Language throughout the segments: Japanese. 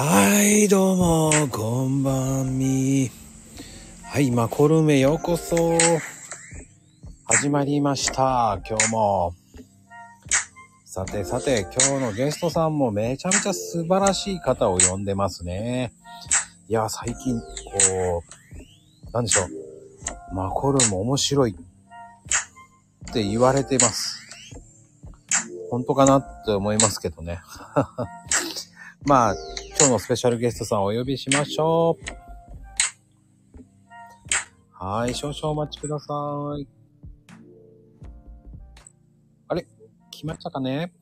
はい、どうも、こんばんみ。はい、マコルメようこそ。始まりました、今日も。さてさて、今日のゲストさんもめちゃめちゃ素晴らしい方を呼んでますね。いや、最近、こう、なんでしょう。マコルも面白いって言われてます。本当かなって思いますけどね。まあ、今日のスペシャルゲストさんをお呼びしましょう。はい、少々お待ちください。あれ？来ましたかね？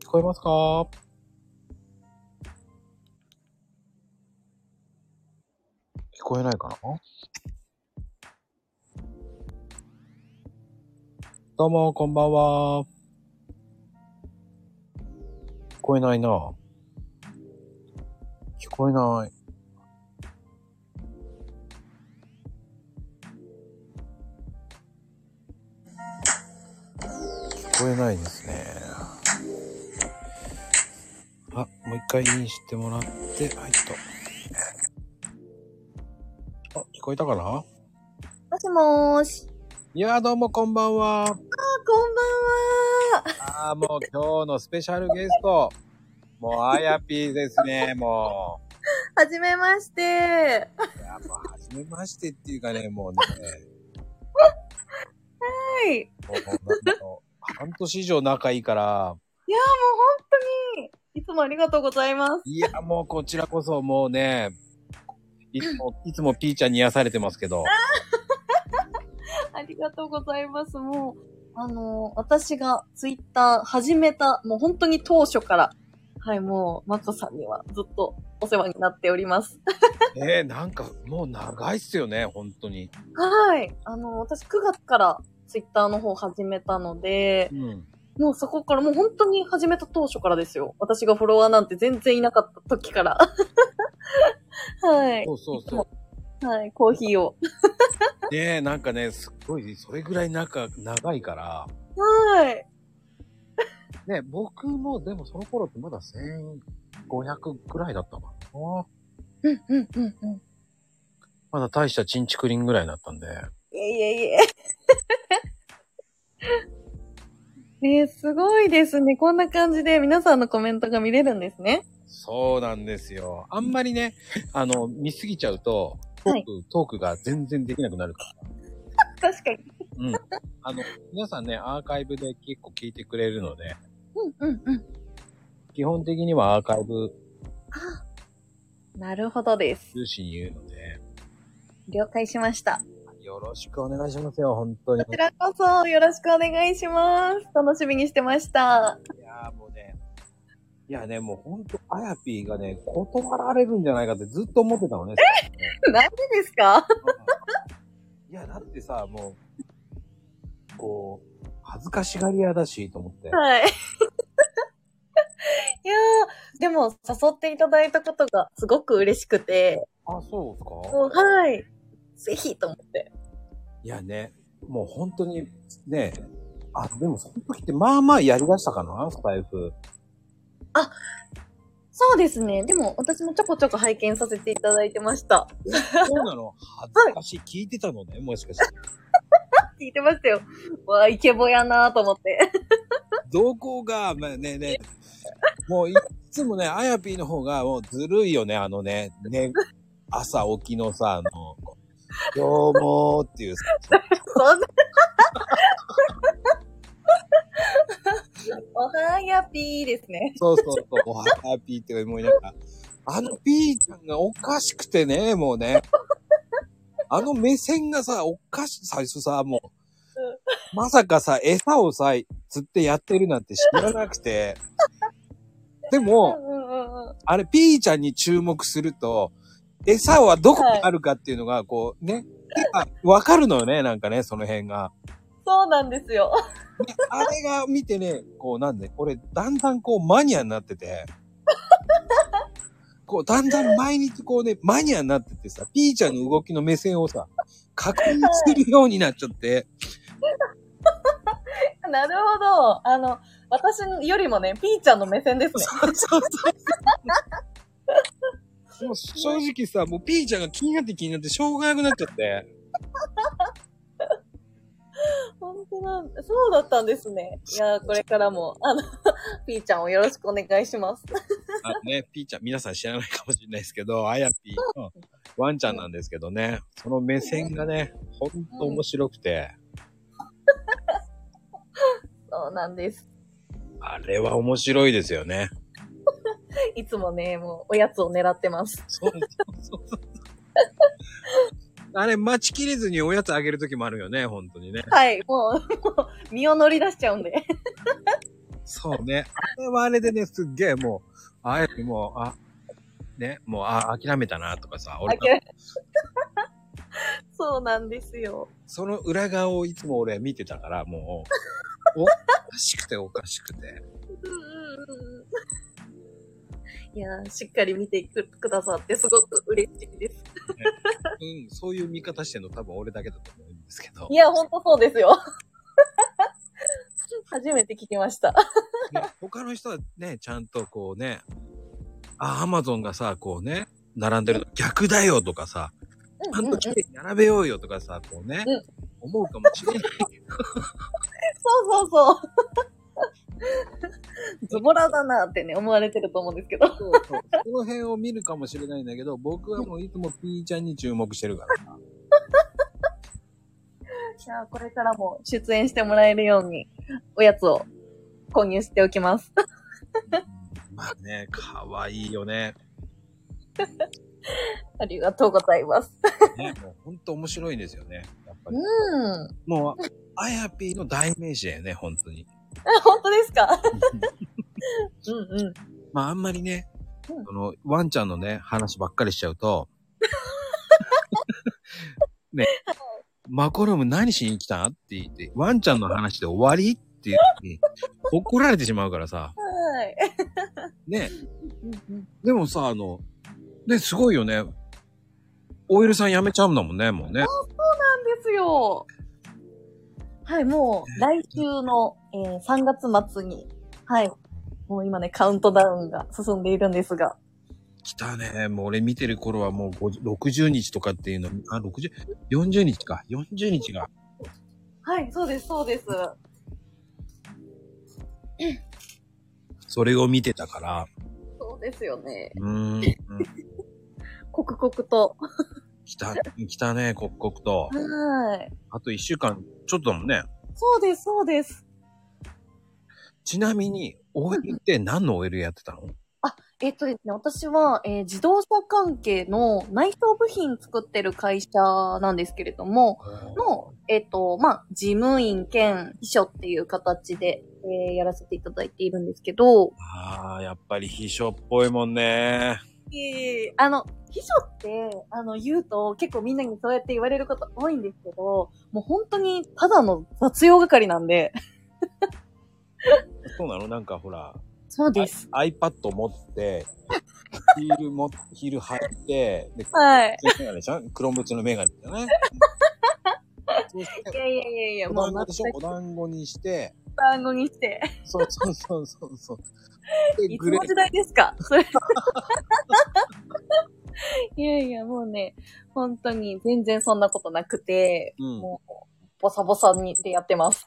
聞こえますか？聞こえないかな？どうも、こんばんは。聞こえないな。聞こえない。聞こえないですね。あ、もう一回インしてもらって、はいと。あ、聞こえたかな？もしもーし。いやーどうもこんばんは。あ、こんばんは。ああ、もう今日のスペシャルゲスト。もう、あやぴーですね、もはじめまして。う。いや、もう、はじめましてっていうかね、もうね、はい。もう、半年以上仲いいから、いやーもう本当に、いつもありがとうございます。いや、もうこちらこそもうね、いつも、いつもピーちゃんに癒されてますけど、ありがとうございます。もう、あのー私がツイッター始めた、もう本当に当初から、はい、もう、マコさんにはずっとお世話になっております。えー、なんかもう長いっすよね、本当に。はい。あのー私9月からツイッターの方始めたのでう、ん。もうそこから、もう本当に始めた当初からですよ。私がフォロワーなんて全然いなかった時から。はいそ。うそうそう。はい、コーヒーを。ねえ、なんかね、すっごい、それぐらい仲、長いから、はい。ね、僕もでもその頃ってまだ1500くらいだったかな。うん、うん、うん、うん。まだ大したチンチクリンぐらいだったんで。いえいえいえ。ねすごいですね。こんな感じで皆さんのコメントが見れるんですね。そうなんですよ。あんまりね、あの、見すぎちゃうと、トーク、はいトークが全然できなくなるか確かに。ら。うん。あの、皆さんね、アーカイブで結構聞いてくれるので、うん、うん、うん。基本的にはアーカイブなるほどです。中心に言うので、了解しました。よろしくお願いしますよ、本当にこ。ちらこそよろしくお願いします。楽しみにしてました。いやーもうね、いやね、もうほんと、あやぴーがね、断られるんじゃないかってずっと思ってたのね。なんでですか？いや、だってさ、もう、こう、恥ずかしがり屋だし、と思って。はい。いやー、でも誘っていただいたことがすごく嬉しくて、あ、そうですか？もうはい。ぜひと思って。いやね、もう本当に、ね、あ、でもその時ってまあまあやりだしたかなスタイフ。そうですね。でも私もちょこちょこ拝見させていただいてました。そうなの？恥ずかしい。聞いてたのね？もしかして。聞いてましたよ。わあ、イケボやなと思って。どこが、まあねね、もういつもね、あやぴーの方がもうずるいよね、あのね、ね、朝起きのさ、あの、今日もっていうさ、そんな。おはやぴーですね。そうそうそう、おはやぴーって思いながら、あのピーちゃんがおかしくてね、もうね、あの目線がさ、おかしい、最初さ、もう、まさかさ、餌をさ、釣ってやってるなんて知らなくて、でうも、んうんうんうん。あれ、ピーちゃんに注目すると、餌はどこにあるかっていうのが、こう、ね、あわかるのよね、なんかね、その辺が。そうなんですよ。ねあれが見てね、こう、なんで、俺、だんだんこう、マニアになってて、こう、だんだん毎日こうね、マニアになっててさ、ピーちゃんの動きの目線をさ、確認するようになっちゃって、なるほど。あの、私よりもね、ピーちゃんの目線ですね。そうそうそう。もう正直さ、もうピーちゃんが気になって気になってしょうがなくなっちゃって。本当なんそうだったんですね。いやー、これからも、あの、ピーちゃんをよろしくお願いします。あのね、ピーちゃん、皆さん知らないかもしれないですけど、あやぴーのワンちゃんなんですけどね、その目線がね、ほんと面白くて、そうなんです。あれは面白いですよね。いつもね、もう、おやつを狙ってます。そうそうそうそう。あれ、待ちきれずにおやつあげるときもあるよね、本当にね。はい、もう、もう身を乗り出しちゃうんで。そうね。あれはあれでね、すっげえもう、あやぴもう、あ、ね、もう、あ、諦めたなとかさ、俺、そうなんですよ。その裏側をいつも俺見てたから、もう、おかしくておかしくて。うんうんうんいやー、しっかり見てくくださってすごく嬉しいです。うん、そういう見方してんの多分俺だけだと思うんですけどい。や、ほんとそうですよ。初めて聞きました。ね、他の人はね、ちゃんとこうね、あ、アマゾンがさ、こうね、並んでるの逆だよとかさ、ちゃんと綺麗に並べようよとかさ、こうね、うん思うかもしれないけど、そうそうそう。ズボラだなってね、思われてると思うんですけど。そうそうその辺を見るかもしれないんだけど、僕はもういつもピーちゃんに注目してるからさ。じゃあ、これからも出演してもらえるように、おやつを購入しておきます。うんまあね、可愛いよね。ありがとうございます。ね、もうほんと面白いんですよね。やっぱり。うん。もう、あやぴーの代名詞だよね、本当に。あ、本当ですか？うんうん。まああんまりね、うんその、ワンちゃんのね、話ばっかりしちゃうと、ね、マコルーム何しに来たんって言って、ワンちゃんの話で終わりって言って、怒られてしまうからさ、はい。ね、でもさ、あの、ね、すごいよね。オイルさん辞めちゃうんだもんね、もうね。なんですよ。はい、もう、来週の、えー3月末に、はい。もう今ね、カウントダウンが進んでいるんですが。来たね。もう俺見てる頃はもう50 60日とかっていうの、あ、60、40日か。40日が。はい、そうです、そうです。それを見てたから、そうですよね。うーん、うん 刻々と。来た、来たね、刻々と。はい。あと1週間、ちょっとだもんね。そうです、そうです。ちなみに、OL って何の OL やってたの？えっとですね、私は、えー自動車関係の内装部品作ってる会社なんですけれども、の、えっ、と、まあ、事務員兼秘書っていう形で、えーやらせていただいているんですけど、ああ、やっぱり秘書っぽいもんね。えあの、秘書って、あの、言うと結構みんなにそうやって言われること多いんですけど、もう本当にただの雑用係なんで。そうなの？なんかほら、そうです。iPad 持って、ヒールも、ヒール履いて、で、はい。メガネじゃん？黒縁のメガネじゃないやいやいやいや、おもうお団子にして、単語にして。そうそうそうそうそう。で いつの時代ですか？それ。いやいや、もうね、本当に全然そんなことなくて、うん。もう、ボサボサにでやってます。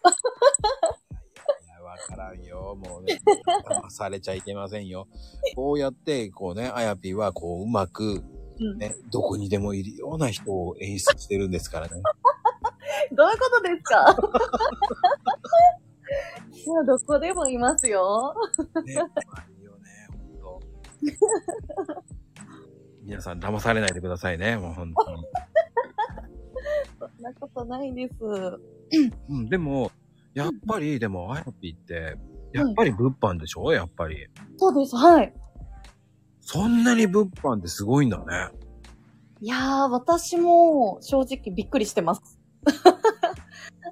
わからんよ。もうね、騙されちゃいけませんよ。こうやって、こうね、あやぴはこう、うまく、うんね、どこにでもいるような人を演出してるんですからね。どういうことですか？いや、どこでもいますよ。ね、まあいいよね、ほんと。皆さん騙されないでくださいね、もう本当に。そんなことないです。うん、でも、やっぱり、でも、あやぴって、やっぱり物販でしょ？やっぱり。そうです、はい。そんなに物販ってすごいんだね。いやー、私も正直びっくりしてます。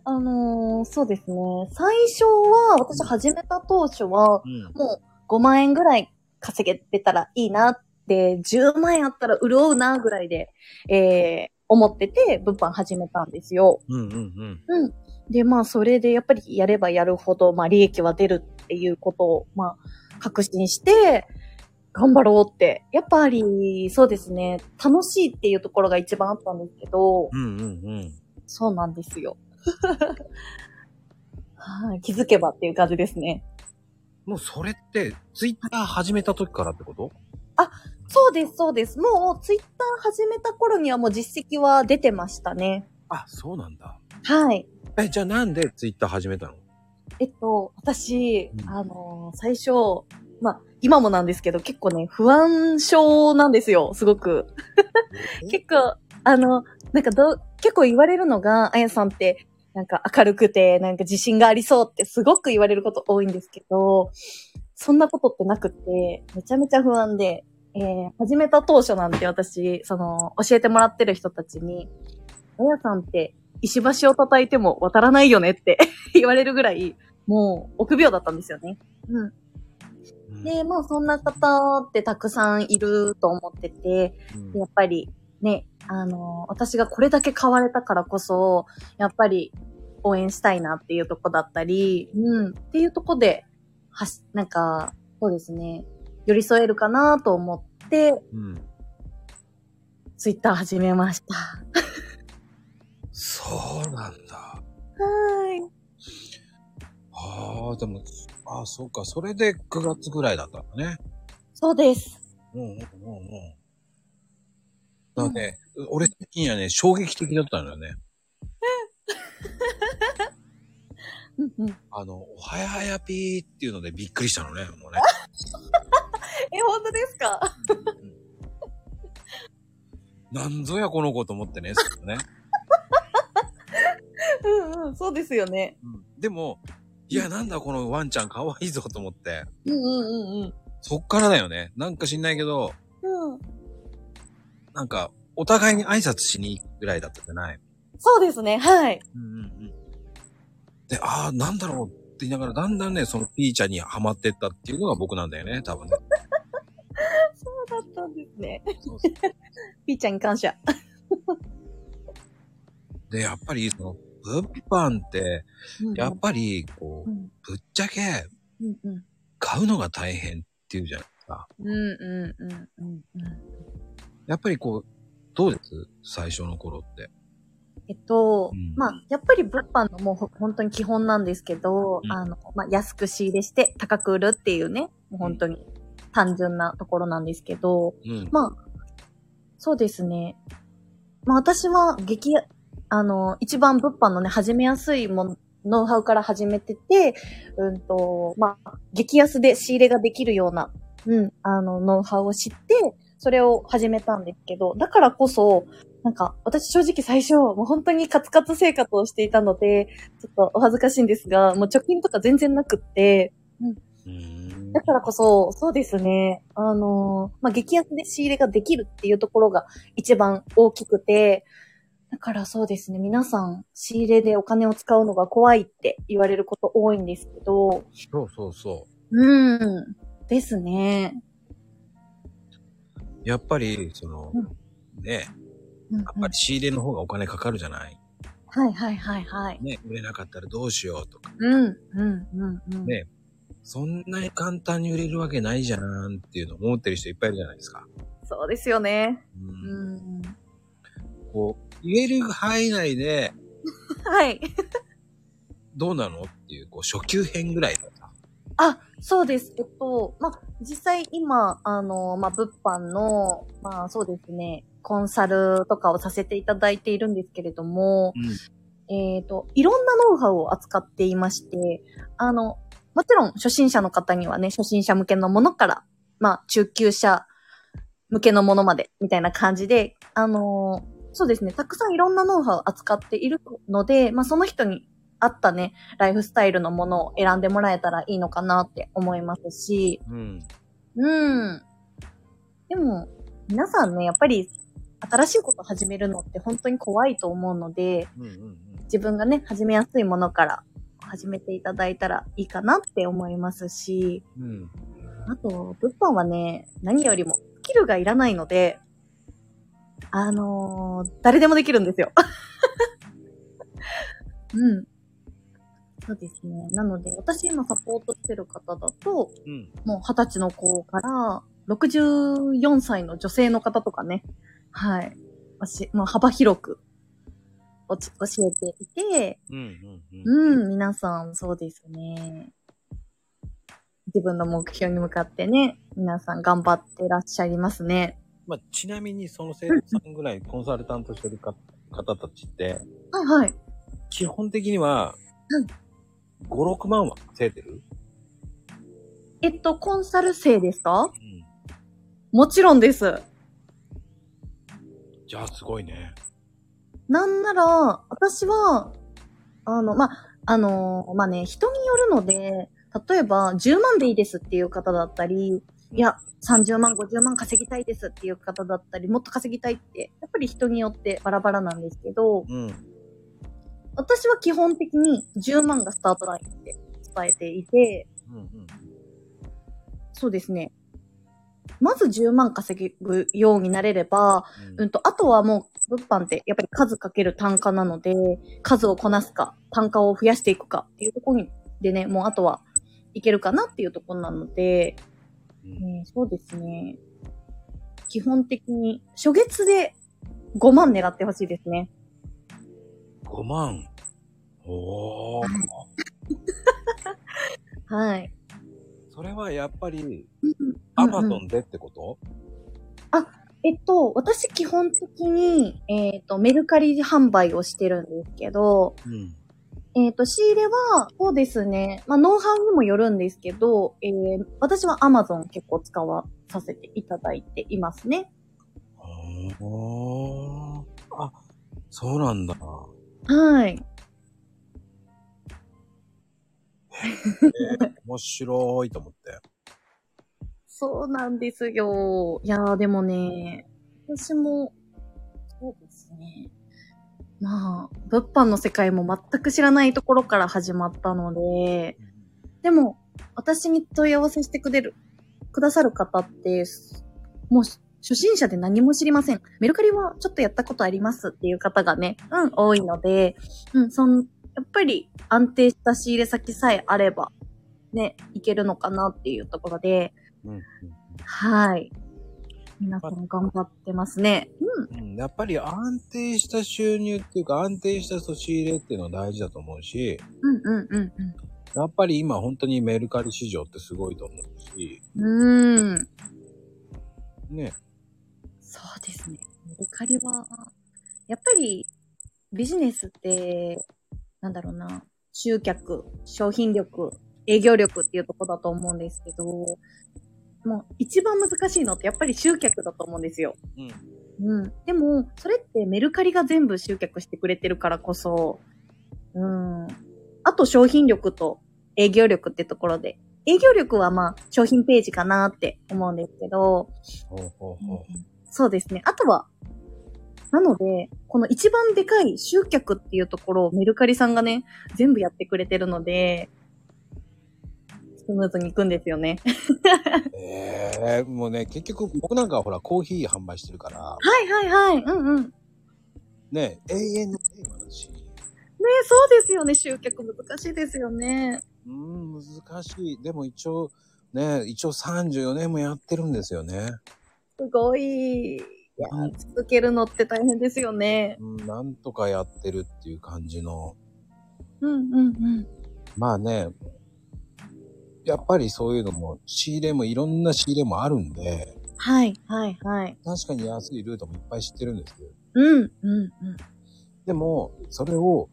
あのー、そうですね。最初は、私始めた当初は、うん。もう5万円ぐらい稼げてたらいいなって、10万円あったら潤うなぐらいで、えー、思ってて、物販始めたんですよ。うんうんうん。うん。で、まあ、それでやっぱりやればやるほど、まあ、利益は出るっていうことを、まあ、確信して、頑張ろうって。やっぱり、そうですね、楽しいっていうところが一番あったんですけど、うんうんうん。そうなんですよ。はい、気づけばっていう感じですね。もうそれって、ツイッター始めた時からってこと？そうです、そうです。もう、ツイッター始めた頃にはもう実績は出てましたね。あ、そうなんだ。はい。え、じゃあなんでツイッター始めたの？えっと、私、うんあのー最初、まあ、今もなんですけど、結構ね、不安症なんですよ、すごく。結構、あの、なんかどう、結構言われるのが、あやさんって、なんか明るくて、なんか自信がありそうってすごく言われること多いんですけど、そんなことってなくって、めちゃめちゃ不安で、えー、始めた当初なんて私、その、教えてもらってる人たちに、あやさんって石橋を叩いても渡らないよねって 言われるぐらい、もう臆病だったんですよね。うん。うんで、まあそんな方ってたくさんいると思ってて、やっぱりね、あの私がこれだけ変われたからこそ、やっぱり応援したいなっていうとこだったり、うん、っていうとこで、はし、なんか、そうですね、寄り添えるかなと思って、うん。ツイッター始めました。そうなんだ。はああ、でも、ああ、そうか。それで9月ぐらいだったのね。そうです。うんうんうんうん。だからね、俺的にはね、衝撃的だったのよね。うんうん。あの、おはやはやぴーっていうのでびっくりしたのね、もうね。え、本当ですか？なんぞやこの子と思ってね、それね。うんうん、そうですよね。でも、いや、なんだこのワンちゃん可愛いぞと思って、うんうんうんうん。そっからだよね。なんか知んないけど、うん。なんか、お互いに挨拶しに行くぐらいだったじゃない？そうですね、はい。うんうんうん。で、ああ、なんだろうって言いながら、だんだんね、そのピーちゃんにハマってったっていうのが僕なんだよね、多分ね。そうだったんですね。そうそうピーちゃんに感謝。で、やっぱり、その、物販って、やっぱり、こうう、んぶっちゃけ。買うのが大変っていうじゃないですか。うんうんうんうんうん。やっぱりこう、どうです？最初の頃って。えっと、うんまあ、やっぱり物販のもうほ本当に基本なんですけど、うんあの、まあ、安く仕入れして高く売るっていうね、もう本当に単純なところなんですけど、うん。まあ、そうですね。まあ私は激、あの、一番物販のね、始めやすいもの、ノウハウから始めてて、うんと、まあ、激安で仕入れができるような、うん、あの、ノウハウを知って、それを始めたんですけど、だからこそ、なんか、私正直最初、もう本当にカツカツ生活をしていたので、ちょっとお恥ずかしいんですが、もう貯金とか全然なくって、うーんだからこそ、そうですね。あのーまあ、激安で仕入れができるっていうところが一番大きくて、だからそうですね。皆さん、仕入れでお金を使うのが怖いって言われること多いんですけど、そうそうそうん。ですね。う。やっぱり、その、うね、うんうんやっぱり仕入れの方がお金かかるじゃない？はいはいはいはい。ね、売れなかったらどうしようとか。うん、うん、うん、うん。ねそんなに簡単に売れるわけないじゃんっていうのを思ってる人いっぱいいるじゃないですか。そうですよね。う、うんん。こう、言える範囲内で、はい。どうなのっていう、こう、初級編ぐらいだった。あ、そうです。えっと、まあ、実際今、あの、まあ、物販の、まあ、そうですね、コンサルとかをさせていただいているんですけれども、えっ、と、いろんなノウハウを扱っていまして、あの、もちろん初心者の方にはね、初心者向けのものから、まあ、中級者向けのものまで、みたいな感じで、あのーそうですね、たくさんいろんなノウハウを扱っているので、まあ、その人に合ったね、ライフスタイルのものを選んでもらえたらいいのかなって思いますし、うん。うん。でも、皆さんね、やっぱり、新しいことを始めるのって本当に怖いと思うので、うんうんうん。自分がね、始めやすいものから始めていただいたらいいかなって思いますし、うん。あと、物販はね、何よりもスキルがいらないので、あのー誰でもできるんですよ。うん。そうですね。なので、私今サポートしてる方だと、うん。もう20歳の子から、64歳の女性の方とかね、はい。おしもう幅広くおち教えていて、うんうんうん。うん、皆さんそうですね。自分の目標に向かってね、皆さん頑張ってらっしゃいますね。まあ、ちなみにその生徒さんぐらいコンサルタントしてるか方たちって、はいはい。基本的にはうん、5、6万は稼いでる？えっと、コンサル生ですか？うん。もちろんです。じゃあすごいね。なんなら、私は、あの、まあ、あの、まあ、ね、人によるので、例えば、10万でいいですっていう方だったり、いや、30万、50万稼ぎたいですっていう方だったり、もっと稼ぎたいって、やっぱり人によってバラバラなんですけど、うん。私は基本的に10万がスタートラインって伝えていて、うんうん。そうですね。まず10万稼ぐようになれれば、うんと、あとはもう、物販ってやっぱり数かける単価なので、数をこなすか、単価を増やしていくかっていうところに、でね、もうあとはいけるかなっていうところなので、うんね、そうですね。基本的に、初月で5万狙ってほしいですね。5万。おー。はい。それはやっぱり、うんアマうんゾンでってこと、えっと、私基本的に、えっ、と、メルカリ販売をしてるんですけど、うん。えっ、と、仕入れは、そうですね。まあ、ノウハウにもよるんですけど、えー、私は Amazon 結構使わさせていただいていますね。おー。あ、そうなんだ。はい。面白いと思って。そうなんですよ。いやー、でもね、私も、そうですね。まあ、物販の世界も全く知らないところから始まったので、でも、私に問い合わせしてくれる、くださる方って、もう初心者で何も知りません。メルカリはちょっとやったことありますっていう方がね、うん、多いので、うん、そん、やっぱり安定した仕入れ先さえあれば、ね、いけるのかなっていうところで、うんうんはい。皆さん頑張ってますね。うん。うん、やっぱり安定した収入っていうか安定した差し入れっていうのは大事だと思うし、うんうんうんやっぱり今本当にメルカリ市場ってすごいと思うし、うん。うーん。ね。そうですね。メルカリは、やっぱりビジネスって、なんだろうな、集客、商品力、営業力っていうとこだと思うんですけど、もう一番難しいのってやっぱり集客だと思うんですよ。うん。うん。でも、それってメルカリが全部集客してくれてるからこそ、うん。あと商品力と営業力ってところで、営業力はまあ商品ページかなって思うんですけど、ほうほうほう。そうですね。あとは、なので、この一番でかい集客っていうところをメルカリさんがね、全部やってくれてるので、スムーズにいくんですよね。ええもうね、結局僕なんかはほらコーヒー販売してるから、はいはいはい。うんうん。ねね、永遠のテーマだし、そうですよね。集客難しいですよね。うーん、難しい。でも一応、ね、一応34年もやってるんですよね。すごい。いや、続けるのって大変ですよね。うん、なんとかやってるっていう感じの。うんうんうん。まあね、やっぱりそういうのも、仕入れもいろんな仕入れもあるんで、はいはいはい。確かに安いルートもいっぱい知ってるんですよ。うんうんうん。でも、それを、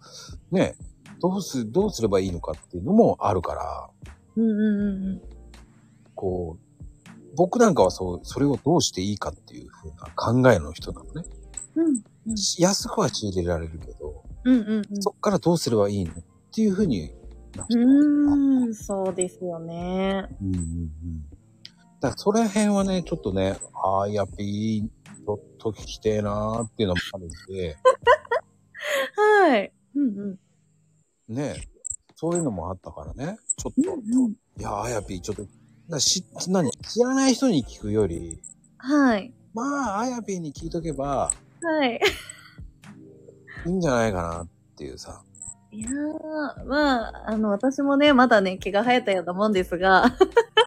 ね、どうす、どうすればいいのかっていうのもあるから、うんうんうんうん。こう、僕なんかはそう、それをどうしていいかっていう風な考えの人なのね。うんうん安くは仕入れられるけど、うんうんうん。そっからどうすればいいのっていう風になってうーん、そうですよね。うんうんうん。だからその辺はね、ちょっとね、ああ、やっぱいい、ちょっと聞きてえなーっていうのもあるんで、はい。うんうん。ね、そういうのもあったからね、ちょっと、うんうんいやー、あやぴー、ちょっと、なし、何？知らない人に聞くより、はい。まあ、あやぴーに聞いとけばはい。いいんじゃないかなっていうさ。いやー、まあ、あの、私もね、まだね、毛が生えたようなもんですが、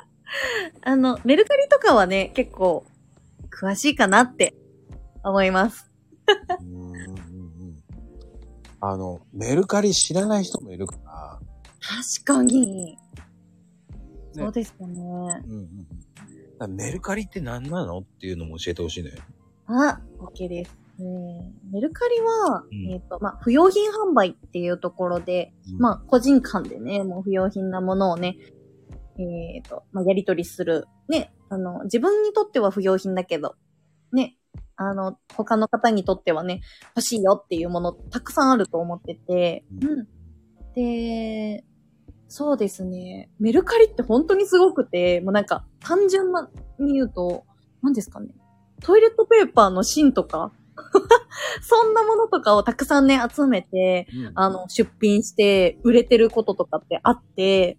あの、メルカリとかはね、結構、詳しいかなって思います。うんうんうんうんあの、メルカリ知らない人もいるから、確かに。そうですよね。うんうんうんメルカリって何なのっていうのも教えてほしいのよ。あ、OK です。えーメルカリは、うんえっ、と、まあ、不用品販売っていうところで、まあ、個人間でね、もう不用品なものをね、えっ、と、まあ、やり取りする。ね、あの、自分にとっては不用品だけど、ね、あの、他の方にとってはね、欲しいよっていうものたくさんあると思ってて、ううん。で、そうですね。メルカリって本当にすごくて、もうなんか、単純なに言うと、何ですかね。トイレットペーパーの芯とか、そんなものとかをたくさんね、集めて、うんあの、出品して売れてることとかってあって、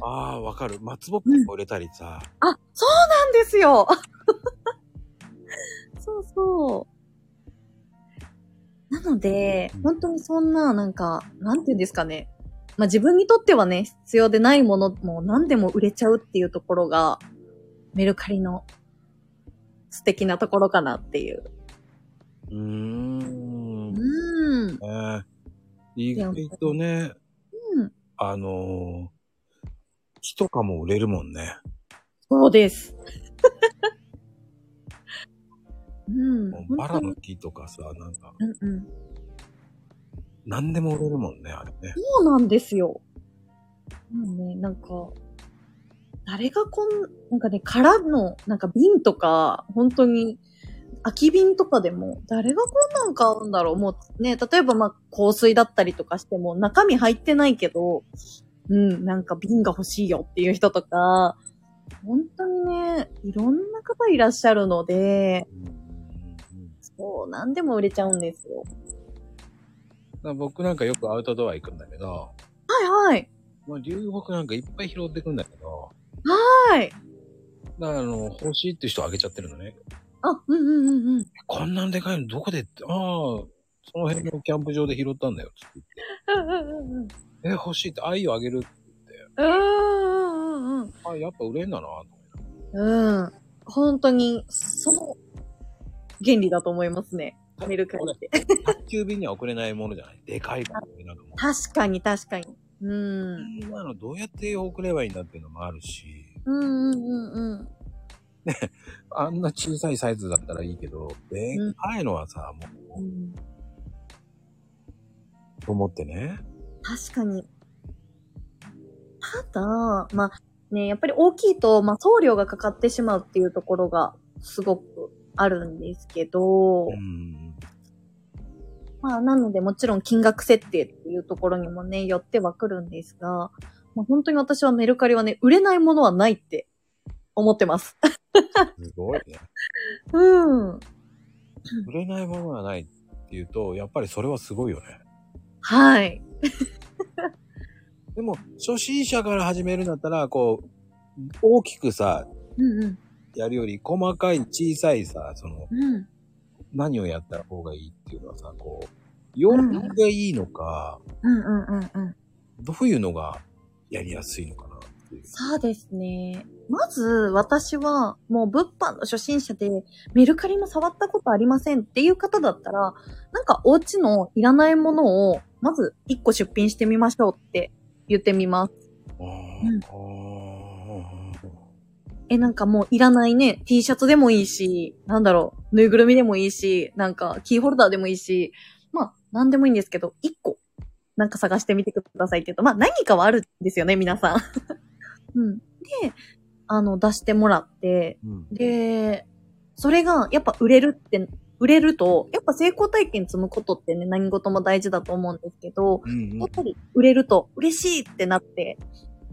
ああ、わかる。松ぼっくりも売れたりさ。あ、そうなんですよ そうそう。なのでうん、本当にそんな、なんか、なんて言うんですかね。まあ自分にとってはね、必要でないものも何でも売れちゃうっていうところが、メルカリの素敵なところかなっていう。うーん。うん。ね意外とね、うん。あのー、木とかも売れるもんね。そうです。うん。バラの木とかさ、なんか、うんうん。何でも売れるもんね、あれね。そうなんですよ。もうね、なんか、誰がこん、なんかね、空の、なんか瓶とか、本当に、空き瓶とかでも、誰がこんなん買うんだろうもうね、例えばまあ、香水だったりとかしても、中身入ってないけど、うん、なんか瓶が欲しいよっていう人とか、本当にね、いろんな方いらっしゃるので、そう、何でも売れちゃうんですよ。僕なんかよくアウトドア行くんだけど、はいはい。まあ、流木なんかいっぱい拾ってくんだけど、はい。だからあの、欲しいって人あげちゃってるのね。あ、うんうんうんうん。こんなんでかいのどこでって、ああ、その辺のキャンプ場で拾ったんだよ、つってうんうんうんうん。え、欲しいって、愛をあげる。うんうんうんあ、やっぱ売れんだな、と思って。うん。うん。本当に、その、原理だと思いますね。メルカリって。宅急便には送れないものじゃない？でかいからね、なんかもう。確かに確かに。うん。今のどうやって送ればいいんだっていうのもあるし、うんうんうんうん。あんな小さいサイズだったらいいけど、でかいのはさ、もう、うんと思ってね。確かに。ただ、まあ、ね、やっぱり大きいと、まあ、送料がかかってしまうっていうところがすごくあるんですけど、うん。まあ、なのでもちろん金額設定っていうところにもね、よってはくるんですが、まあ、本当に私はメルカリはね、売れないものはないって思ってます。すごいね。うん。売れないものがないっていうと、やっぱりそれはすごいよね。はい。でも、初心者から始めるんだったら、こう、大きくさ、うんうん。やるより、細かい小さいさ、その、うん。何をやった方がいいっていうのはさ、こう、洋服がいいのか、うんうんうんうん。どういうのがやりやすいのかなっていう。そうですね。まず、私は、もう物販の初心者で、メルカリも触ったことありませんっていう方だったら、なんかお家のいらないものを、まず1個出品してみましょうって言ってみます。うんえ、なんかもういらないね、T シャツでもいいし、なんだろう、ぬいぐるみでもいいし、なんかキーホルダーでもいいし、まあ、なんでもいいんですけど、1個、なんか探してみてくださいって言うと、まあ何かはあるんですよね、皆さん。うん。で、あの、出してもらって、うん。で、それがやっぱ売れるって、売れると、やっぱ成功体験積むことってね、何事も大事だと思うんですけど、うんうんやっぱり売れると嬉しいってなって、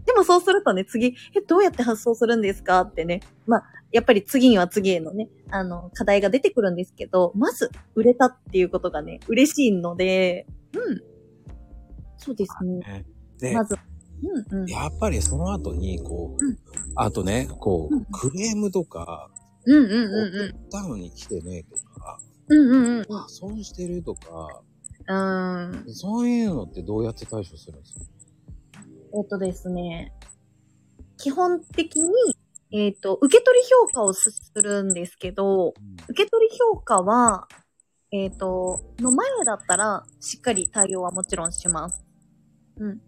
でもそうするとね、次、え、どうやって発送するんですかってね、まあ、やっぱり次には次へのね、あの、課題が出てくるんですけど、まず、売れたっていうことがね、嬉しいので、うん。そうですね。ねで、まず、うんうん。やっぱりその後に、こう、うんあとね、こうんう、クレームとか、うんうんうんうん。送ったのに来てねとか、うんうんうんうん。損してるとか、うん。そういうのってどうやって対処するんですか？えっとですね。基本的に、えっ、と、受け取り評価をするんですけど、受け取り評価は、えっ、と、の前だったら、しっかり対応はもちろんします。うん。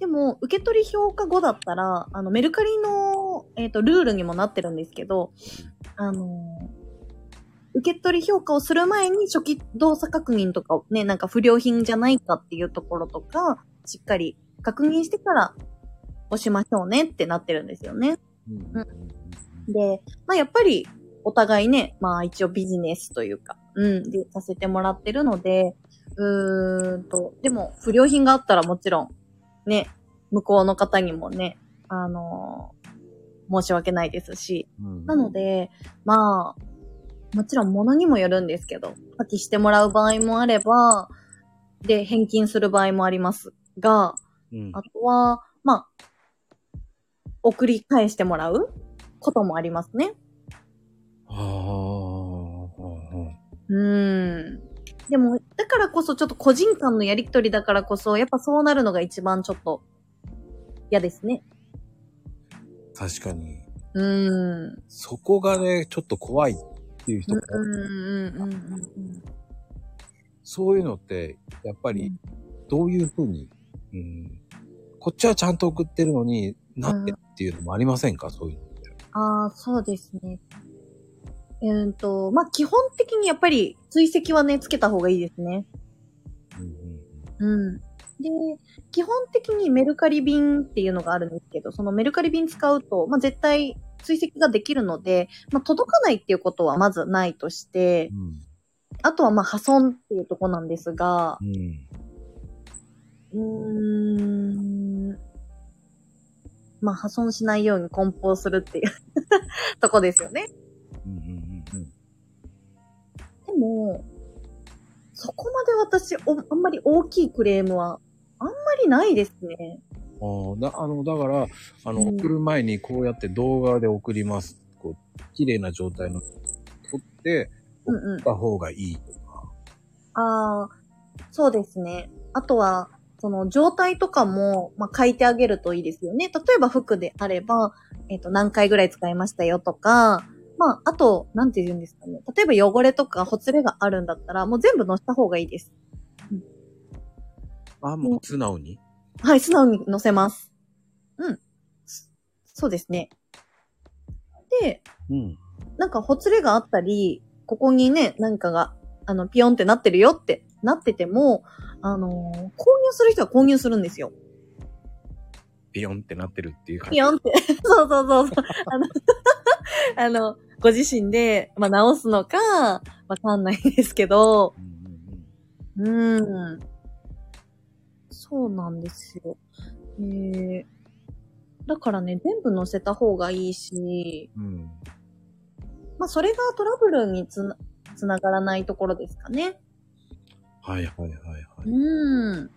でも、受け取り評価後だったら、あの、メルカリの、えっ、と、ルールにもなってるんですけど、あの受け取り評価をする前に初期動作確認とかをね、なんか不良品じゃないかっていうところとか、しっかり確認してから押しましょうねってなってるんですよね。うんで、まあやっぱりお互いね、まあ一応ビジネスというか、うん、でさせてもらってるので、うーんと、でも不良品があったらもちろん、ね、向こうの方にもね、あのー申し訳ないですし、うんなので、まあ、もちろん物にもよるんですけど、破棄してもらう場合もあれば、で、返金する場合もありますが、うんあとは、まあ、送り返してもらうこともありますね。はあうーん。でも、だからこそちょっと個人間のやりとりだからこそ、やっぱそうなるのが一番ちょっと嫌ですね。確かに。うーん。そこがね、ちょっと怖いっていう人も、うんうんうんうんうんそういうのって、やっぱり、どういうふうに、うん、こっちはちゃんと送ってるのになってっていうのもありませんか、そういうのって。ああ、そうですね。えー、と、まあ、基本的にやっぱり追跡はね、つけた方がいいですね。うんうんうん。で、基本的にメルカリ便っていうのがあるんですけど、そのメルカリ便使うと、まあ、絶対追跡ができるので、まあ、届かないっていうことはまずないとして、うんあとはまあ破損っていうとこなんですが、うんうーん、まあ破損しないように梱包するっていう とこですよね。うんうんうんでも、そこまで私お、あんまり大きいクレームは、あんまりないですね。ああ、だ、あの、だから、あの、うん送る前にこうやって動画で送ります。こう、綺麗な状態の撮って、うんうん送った方がいいとか。ああ、そうですね。あとは、その状態とかも、まあ、書いてあげるといいですよね。例えば服であれば、えっ、と、何回ぐらい使いましたよとか、まあ、あと、なんて言うんですかね。例えば汚れとかほつれがあるんだったら、もう全部載せた方がいいです。あ、もう素直に？はい、素直に載せます。うん。そそうですね。で、うん。なんかほつれがあったり、ここにね、何かが、あの、ピヨンってなってるよってなってても、あのー購入する人は購入するんですよ。ピヨンってなってるっていう感じ。ピヨンって。そうそうそうそう。あの、あの、ご自身で、まあ、直すのか、わかんないんですけど、うんうんうーん。そうなんですよ。えー、だからね、全部載せた方がいいし、うん。うん。まあ、それがトラブルにつな、つながらないところですかね。はいはいはいはうい。ーん。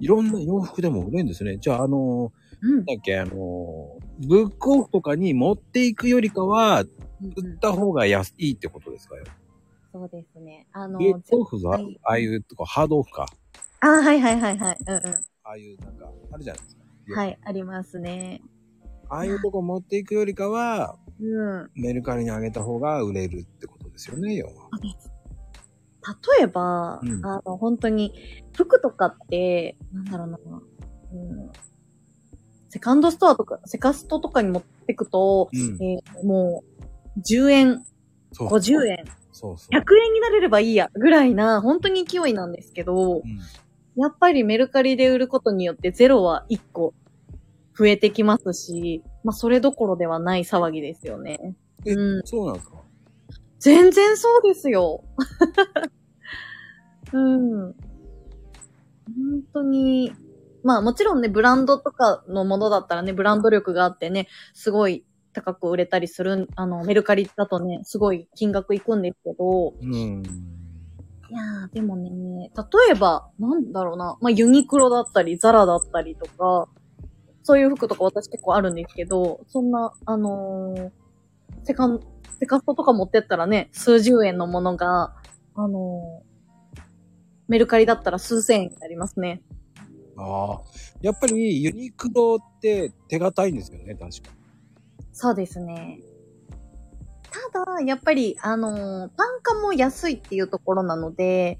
いろんな洋服でも売れるんですね。じゃあ、あのうんー、。だっけ、あのー、ブックオフとかに持っていくよりかは、売った方が安いってことですかよ？そうですね。あの、ゲットオフは、はいああいうとこ、ハードオフか？あ、はいはいはいはい。うんうああいう、なんか、あるじゃないですか。ん。はい、ありますね。ああいうとこ持っていくよりかは、うん。メルカリにあげた方が売れるってことですよね、要は。例えば、うんあの、本当に、服とかって、なんだろうな、うん、セカンドストアとか、セカストとかに持ってくと、うん。えーもう、10円、そう。50円、そうそう。100円になれればいいや、ぐらいな、本当に勢いなんですけど、うん。やっぱりメルカリで売ることによってゼロは1個増えてきますし、まあそれどころではない騒ぎですよね。えうん。そうなんですか？全然そうですよ。うん。本当に、まあもちろんね、ブランドとかのものだったらね、ブランド力があってね、すごい高く売れたりする、あの、メルカリだとね、すごい金額いくんですけど、うん。いやー、でもね、例えば、なんだろうな、まあユニクロだったり、ザラだったりとか、そういう服とか私結構あるんですけど、そんな、あのーセカン、セカストとか持ってったらね、数十円のものが、あのーメルカリだったら数千円になりますね。ああ。やっぱりユニクロって手堅いんですよね、確かそうですね。ただ、やっぱり、あのー単価も安いっていうところなので、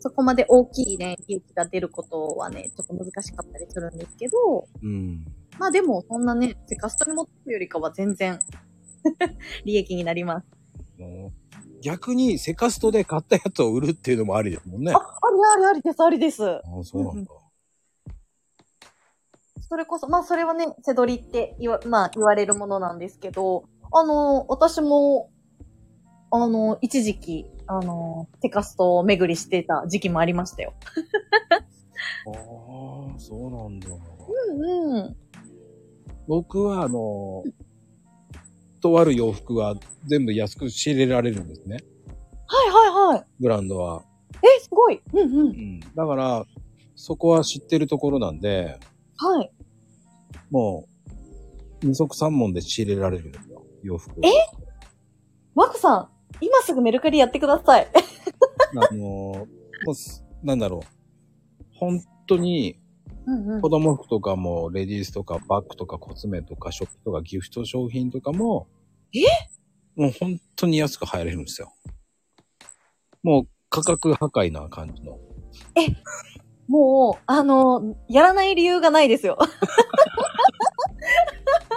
そこまで大きいね、利益が出ることはね、ちょっと難しかったりするんですけど、に。うん。まあでも、そんなね、セカストに持ってくよりかは全然、利益になります。逆にセカストで買ったやつを売るっていうのもありですもんね。あ、ありありありです、ありです。ああ、そうなんだ。それこそ、まあそれはね、背取りって言わ、まあ言われるものなんですけど、あの、私も、あの、一時期、あの、テカストを巡りしてた時期もありましたよ。ああ、そうなんだ。うんうん。僕は、あの、とある洋服は全部安く仕入れられるんですね。はいはいはい。ブランドは。え、すごい。うんう。うんん。だから、そこは知ってるところなんで、はい。もう、二足三門で仕入れられるんですよ。洋服。え？マコさん、今すぐメルカリやってください。あの、もうすなんだろう。本当に、うんうん子供服とかも、レディースとか、バッグとか、コスメとか、ショップとか、ギフト商品とかも、え？もう本当に安く入れるんですよ。もう価格破壊な感じの。もう、あの、やらない理由がないですよ。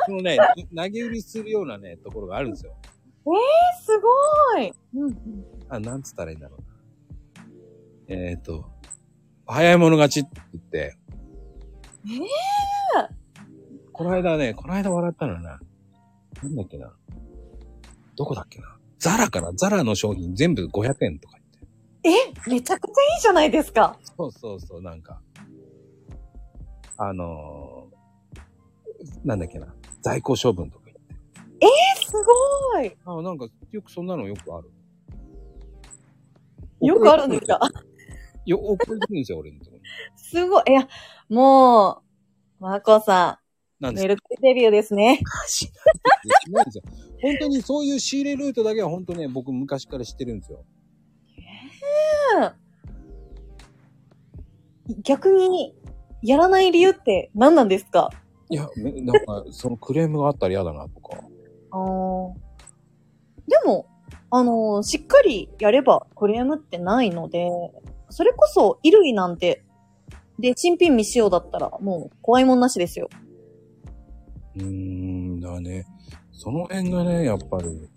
このね、投げ売りするようなね、ところがあるんですよ。すごい。うんうん。あ、なんつったらいいんだろうな。えっ、ー、と、早い者勝ちって言って。えこの間ね、この間笑ったのはな。なんだっけな。どこだっけな。ザラかなザラの商品全部500円とか言って。え、めちゃくちゃいいじゃないですか。そうそうそう、なんか。あのー、なんだっけな。在庫処分とか言って。すごい。あ、なんか、よくそんなのよくある。よくあるんですか？よ、送ってくるんですよ、俺のところに。すごい。いや、もう、マコさん、なんですメルカリデビューですね。しないですよ。本当にそういう仕入れルートだけは本当ね、僕昔から知ってるんですよ。逆に、やらない理由って何なんですか？いや、ねなんか、そのクレームがあったら嫌だなとか。あーでも、あのーしっかりやればクレームってないので、それこそ衣類なんて、で、新品未使用だったらもう怖いもんなしですよ。うーん、だね。その辺がね、やっぱり、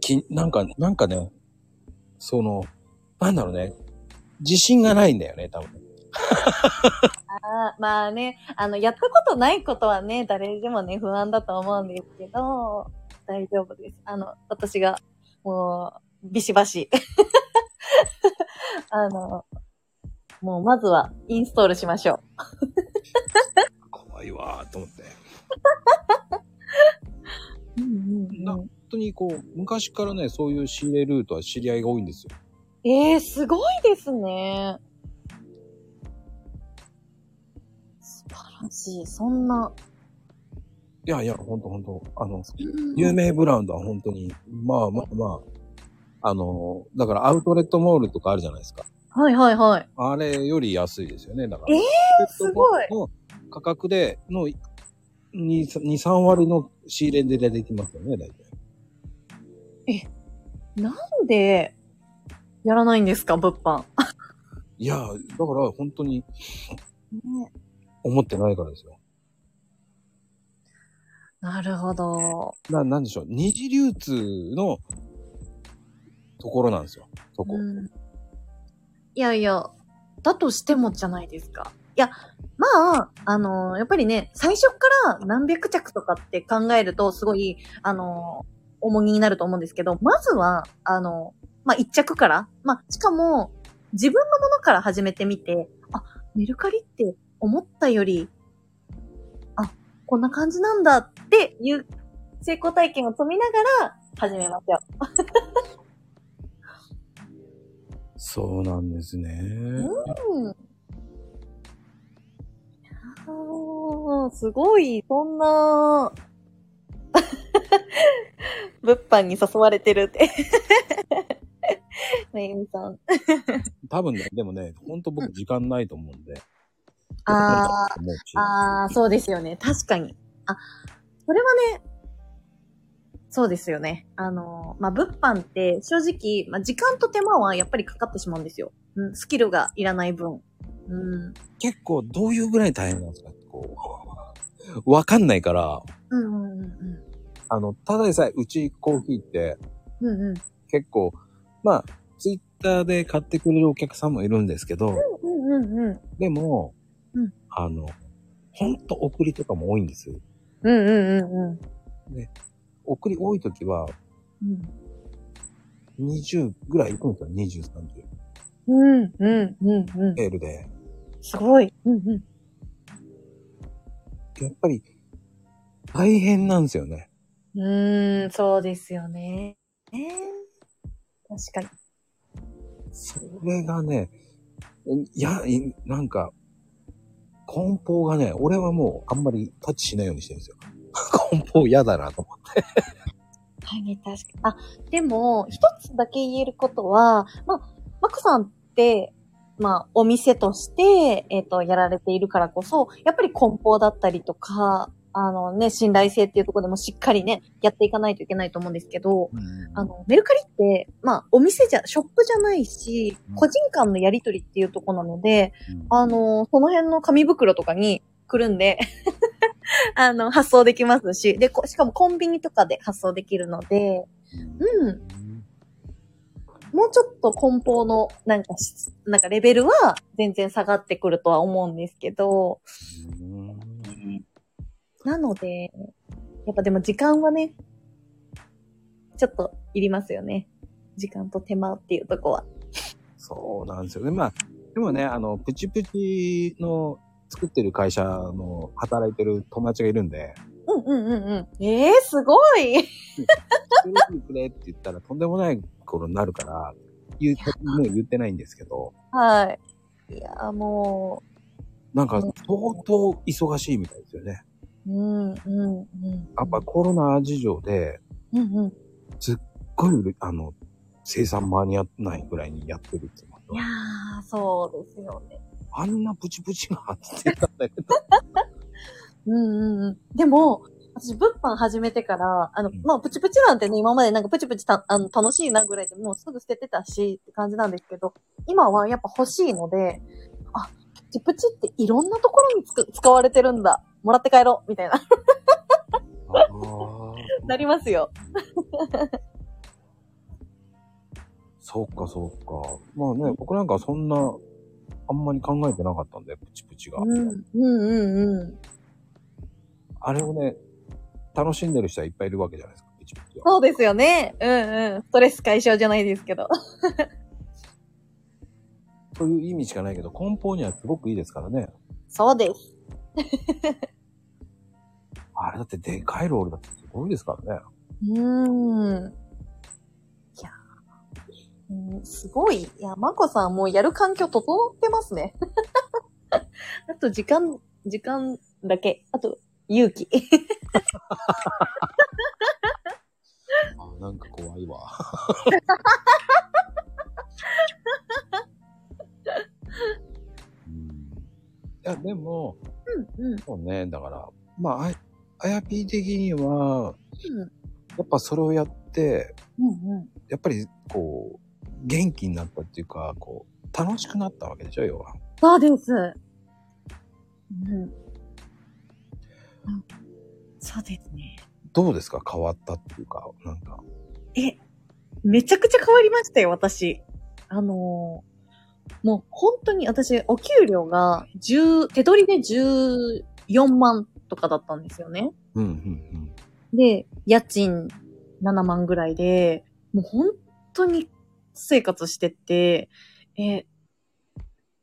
き、なんか、なんかね、その、なんだろうね。自信がないんだよね、多分。ああ、まあね、あの、やったことないことはね、誰でもね、不安だと思うんですけど、大丈夫です。あの、私が、もう、ビシバシ。あの、もう、まずは、インストールしましょう。怖いわーと思って。うんうんな本当にこう、昔からね、そういう仕入れルートは知り合いが多いんですよ。ええー、すごいですね。素晴らしい。そんな。いやいや、ほんとほんと。あの、有名ブランドは本当に、まあまあまあ、あの、だからアウトレットモールとかあるじゃないですか。はいはいはい。あれより安いですよね、だから。えーすごいの価格での2、2 3割の仕入れで出てきますよね、大体。なんで、やらないんですか、物販？いや、だから本当に思ってないからですよ。なるほど。な、なんでしょう。二次流通のところなんですよ。そこ。うんいやいや、だとしてもじゃないですか。いや、まあ、あのやっぱりね、最初から何百着とかって考えると、すごい、あの重荷になると思うんですけど、まずは、あの、まあ、一着から、まあ、しかも、自分のものから始めてみて、あ、メルカリって思ったより、あ、こんな感じなんだっていう成功体験を積みながら始めますよ。そうなんですね。うん。ああ、すごい、そんな、物販に誘われてるって。めぐみさん。多分ね、でもね、ほんと僕時間ないと思うんで。あ思うしー、あー、そうですよね。確かに。あ、それはね、そうですよね。あの、まあ、物販って正直、まあ、時間と手間はやっぱりかかってしまうんですよ。うん、スキルがいらない分。うん。結構どういうぐらい大変なんですか？こう。わかんないから、うんうんうんうん。あの、ただでさえ、うちコーヒーってうんうん。結構、まあ、ツイッターで買ってくれるお客さんもいるんですけど、うんうんうん。でも、うんあの、ほんと送りとかも多いんです。うんうんうんうん。送り多い時は、うん20ぐらい行くんですよ、20、30。うんうんうんうん。メールで。すごい。うんうん。やっぱり、大変なんですよね。うーん、そうですよね。えー、確かに。それがね、いや、いなんか、梱包がね、俺はもうあんまりタッチしないようにしてるんですよ。梱包嫌だなと思って。はい、確かに。あ、でも、一つだけ言えることは、まあ、マクさんって、まあ、お店として、えっ、と、やられているからこそ、やっぱり梱包だったりとか、あのね、信頼性っていうところでもしっかりね、やっていかないといけないと思うんですけど、あの、メルカリって、まあ、お店じゃ、ショップじゃないしうん、個人間のやりとりっていうところなので、うんあの、その辺の紙袋とかにくるんで、あの、発送できますし、で、しかもコンビニとかで発送できるので、うん。もうちょっと梱包の、なんか、なんかレベルは全然下がってくるとは思うんですけど、なので、やっぱでも時間はね、ちょっといりますよね。時間と手間っていうとこは。そうなんですよね。まあ、でもね、あの、プチプチの作ってる会社の働いてる友達がいるんで、うんうんうんうん。ええー、すごい作れてくれって言ったらとんでもない頃になるから、言う、もう言ってないんですけど、はい。いやーもなんか相当忙しいみたいですよね。う、うんうんうん。やっぱコロナ事情で、うんうん。すっごい、あの、生産間に合わないぐらいにやってるっていやー、そうですよね。あんなプチプチがって言ってたんだけど。うんうんうん。でも、私、物販始めてから、あの、うんまあ、プチプチなんてね、今までなんかプチプチた、あの、楽しいなぐらいでもうすぐ捨ててたし、って感じなんですけど、今はやっぱ欲しいので、あ、プチプチっていろんなところにつく使われてるんだ。もらって帰ろうみたいな、なりますよ。そうか、そうか。まあね、僕なんかそんな、あんまり考えてなかったんで、プチプチが。うん、うん、うん、うん。あれをね、楽しんでる人はいっぱいいるわけじゃないですか、プチプチは。そうですよね。うん、うん。ストレス解消じゃないですけど。そういう意味しかないけど、梱包にはすごくいいですからね。そうです。あれだってでかいロールだってすごいですからね。うーん。うん、すごい。いや、まこさんもうやる環境整ってますね。あと時間、時間だけ。あと、勇気。あなんか怖いわ。うん、いや、でも、うん、うん、そうね、だから、まあ、ああやぴー的には、うん。やっぱそれをやって、うん、うん。やっぱり、こう、元気になったっていうか、こう、楽しくなったわけでしょ、要は。そうです。うん。うんそうですね。どうですか？変わったっていうか、なんか。え、めちゃくちゃ変わりましたよ、私。あのーもう本当に私、お給料が10、手取りで14万とかだったんですよね。うん、うん、で、家賃7万ぐらいで、もう本当に生活してて、え、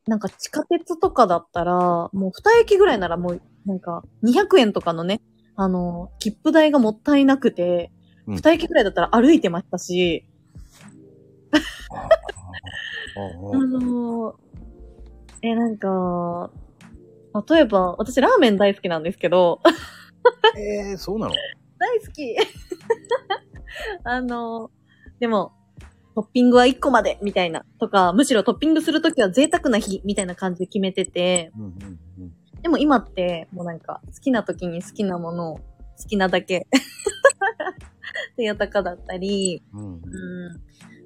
なんか地下鉄とかだったら、もう2駅ぐらいならもう、なんか200円とかのね、あの、切符代がもったいなくて、うん。2駅ぐらいだったら歩いてましたし、うん。ああのーえ、なんか、例えば、私ラーメン大好きなんですけど、えー、そうなの？大好き。あの、でも、トッピングは1個まで、みたいな。とか、むしろトッピングするときは贅沢な日、みたいな感じで決めてて。うんうんうん。でも今って、もうなんか、好きな時に好きなものを、好きなだけ。で、やたかだったり、うんうんうん。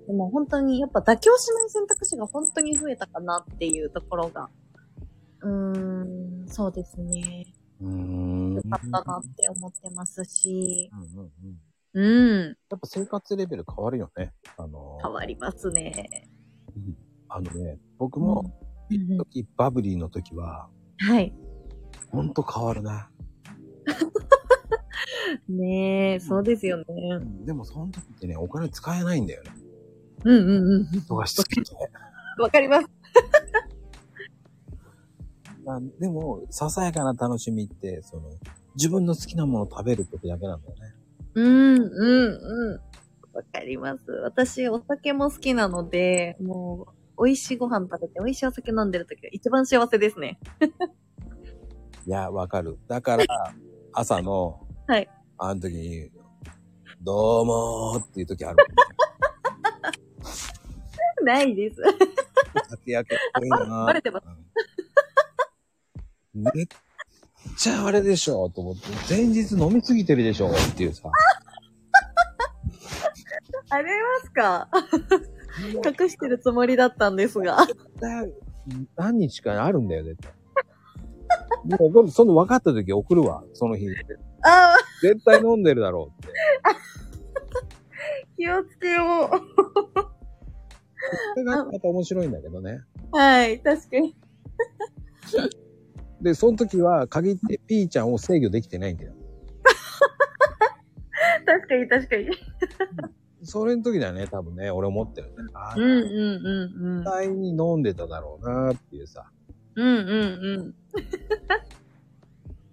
でも本当に、やっぱ妥協しない選択肢が本当に増えたかなっていうところが、うーん、そうですね。うーん。よかったなって思ってますし、うんうんうん。うん、やっぱ生活レベル変わるよね。あの、変わりますね。あのね、僕も、うんうん時バブリーの時は、はい。ほんと変わるな。ねえ、そうですよね。でもその時ってね、お金使えないんだよね。うんうんうん。人がしつけて。わかります。まあでも、ささやかな楽しみって、その、自分の好きなものを食べる時だけなんだよね。うん、うん、うん。わかります。私、お酒も好きなので、もう、美味しいご飯食べて、美味しいお酒飲んでる時が一番幸せですね。いや、わかる。だから、朝の、はい。あの時に、どうもーっていう時ある。ないです。酒焼けっぽいなー バレてます。めっちゃあれでしょと思って、前日飲みすぎてるでしょっていうさ。ありますか？隠してるつもりだったんですが。だ何日かあるんだよ、絶対。もう僕、その分かった時送るわ、その日。ああ、絶対飲んでるだろうって。気をつけよそれがまた面白いんだけどね。う。はい、確かに。で、その時は限ってピーちゃんを制御できてないんだよ。確かに、確かに。それの時だね、多分ね、俺思ってるね。あうん、うん、うん、うん。絶対に飲んでただろうなっていうさ。うん、うん、うん。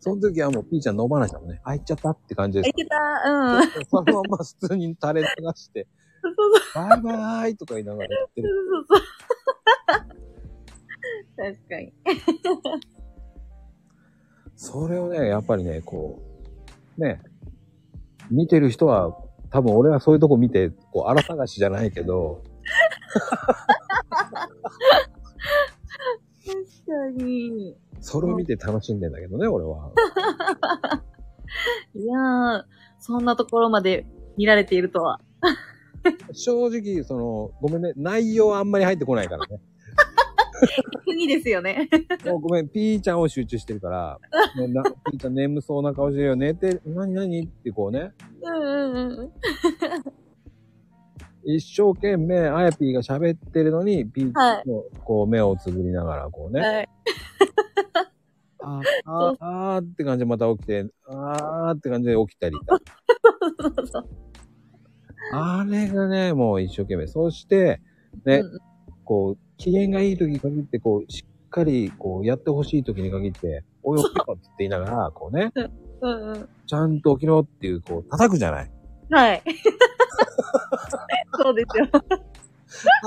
その時はもうピーちゃん飲まないしたもんね。あ、行っちゃったって感じでいけた、うん。す。そのまま普通に垂れ流して、そうそうバイバーイとか言いながら言ってる。そうそう。確かに。それをね、やっぱりね、こう、ね、見てる人は、多分俺はそういうとこ見て、こう、荒探しじゃないけど、確かに。それを見て楽しんでんだけどね、俺は。いやー、そんなところまで見られているとは。正直、その、ごめんね、内容あんまり入ってこないからね。いいですよね。もうごめん、ピーちゃんを集中してるから、もうなピーちゃん眠そうな顔してるよ、寝て、なになにってこうね、うんうんうん。一生懸命、あやぴーが喋ってるのに、ピーちゃんもこう目をつぶりながら、こうね、はい。あーあー、あーって感じでまた起きて、あーって感じで起きたり。そうそう。あれがね、もう一生懸命。そして、ね、うんこう、機嫌がいい時に限って、こう、しっかり、こう、やってほしい時に限って、おい起きろって言いながら、こうね、うんうん。ちゃんと起きろっていう、こう、叩くじゃない。はい。そうですよ。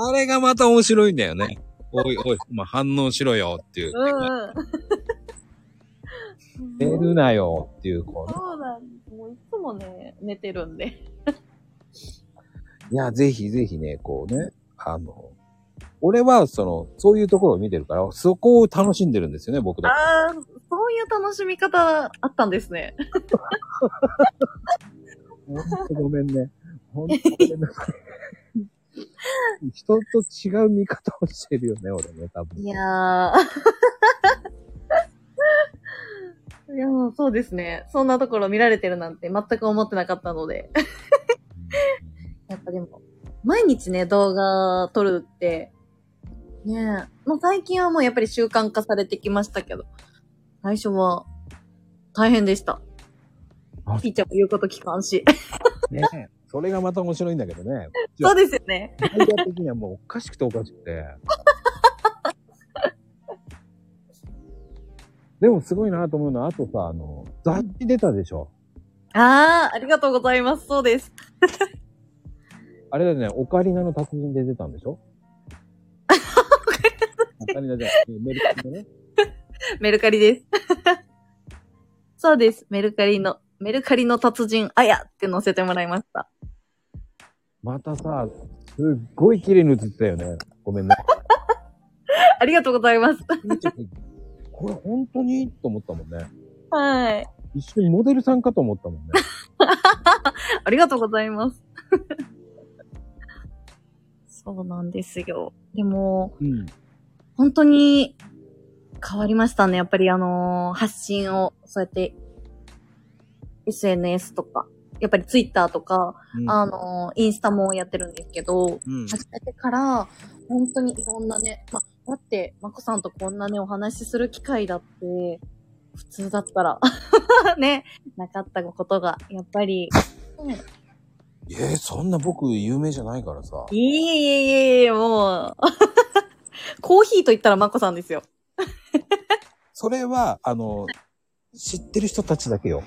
あれがまた面白いんだよね。おいおい、まあ、反応しろよっていう。うんうん。寝るなよっていう、こうね。そうなん。もういつもね、寝てるんで。いや、ぜひぜひね、こうね、あの、俺は、その、そういうところを見てるから、そこを楽しんでるんですよね、僕だ。ああ、そういう楽しみ方あったんですね。ほんとごめんね。ほんとごめんなさい。人と違う見方をしてるよね、俺ね、多分。いやー。いやーそうですね。そんなところ見られてるなんて全く思ってなかったので。やっぱでも、毎日ね、動画撮るって、ねえ、まあ最近はもうやっぱり習慣化されてきましたけど、最初は大変でしたあ。ピーちゃんも言うこと聞かんし。ねえそれがまた面白いんだけどね。そうですよね。アイデア的にはもうおかしくておかしくて。でもすごいなと思うのは、あとさ、あの、雑誌出たでしょ。あー、ありがとうございます。そうです。あれだよね、オカリナの達人で出たんでしょオカリナじゃメルカリでね。メルカリです。そうです。メルカリの、メルカリの達人、あやって載せてもらいました。またさ、すっごい綺麗に映ってたよね。ごめんね。ありがとうございます。これ本当に？と思ったもんね。はい。一緒にモデルさんかと思ったもんね。ありがとうございます。そうなんですよ。でも、うん。本当に変わりましたね。やっぱりあのー発信を、そうやって、SNS とか、やっぱり Twitter とか、うんあのーインスタもやってるんですけど、うん。始めてから、本当にいろんなね、ま、だって、まこさんとこんなね、お話しする機会だって、普通だったら、ね、なかったことが、やっぱり、うんえー、そんな僕有名じゃないからさ。いえいえいえいえ、もう、コーヒーと言ったらまこさんですよ。それは、あの、知ってる人たちだけよ。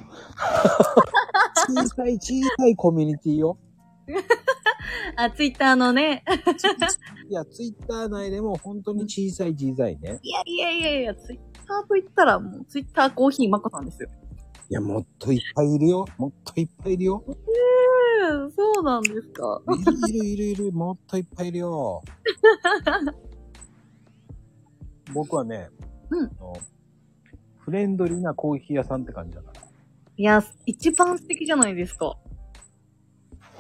小さい小さいコミュニティよ。あ、ツイッターのね、いや、ツイッター内でも本当に小さい小さいね。いやいやいやいや、ツイッターと言ったらもう、ツイッターコーヒーまこさんですよ。いや、もっといっぱいいるよ。もっといっぱいいるよ。ええそうなんですか。いるいるいるいる。もっといっぱいいるよ。僕はね、うんあのフレンドリーなコーヒー屋さんって感じだから。いや、一番素敵じゃないですか。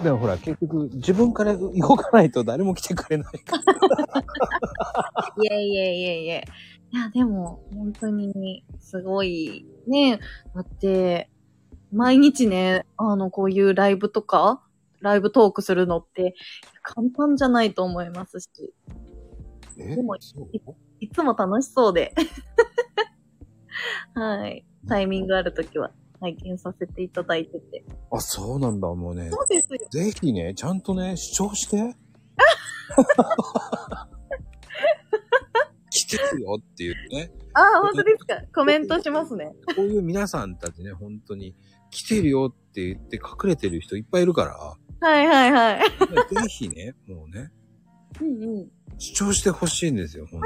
でもほら、結局、自分から動かないと誰も来てくれないから。いえいえいえいえ。いや、でも、本当に、すごい、ね。だって、毎日ね、あの、こういうライブとか、ライブトークするのって、簡単じゃないと思いますし、え？でもそう？いつも楽しそうで。はい。タイミングあるときは、拝見させていただいてて。あ、そうなんだ、もうね。そうですよ。ぜひね、ちゃんとね、主張して。来てるよっていうね。ああ、本当ですか？コメントしますね。こういう皆さんたちね、本当に、来てるよって言って隠れてる人いっぱいいるから、はいはいはい。ぜひね、もうね、うんうん。主張してほしいんですよ、本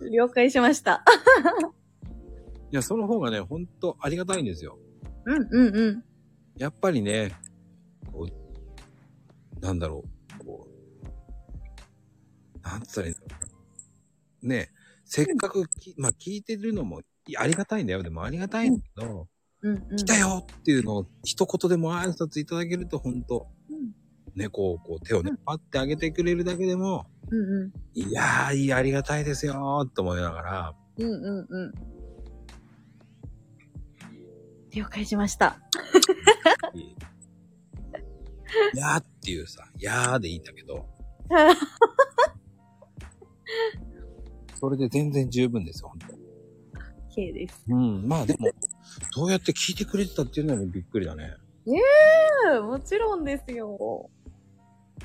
当に。了解しました。いや、その方がね、本当ありがたいんですよ。うんうんうん。やっぱりね、こう、なんだろう、こう、なんつったらいいんだろうな。ね、せっかくき、まあ聞いてるのもありがたいんだよ。でもありがたいんだけど、うんうん。来たよっていうのを一言でも挨拶いただけると本当うんね、こう、こう手をねうん、パッてあげてくれるだけでも、うんうん。いやー、いい、ありがたいですよーって思いながら、うんうんうん。了解しました。いやーっていうさ、やーでいいんだけど、それで全然十分ですよ、本当 K です。うん、まあでも、そうやって聞いてくれてたっていうのにびっくりだね。もちろんですよ。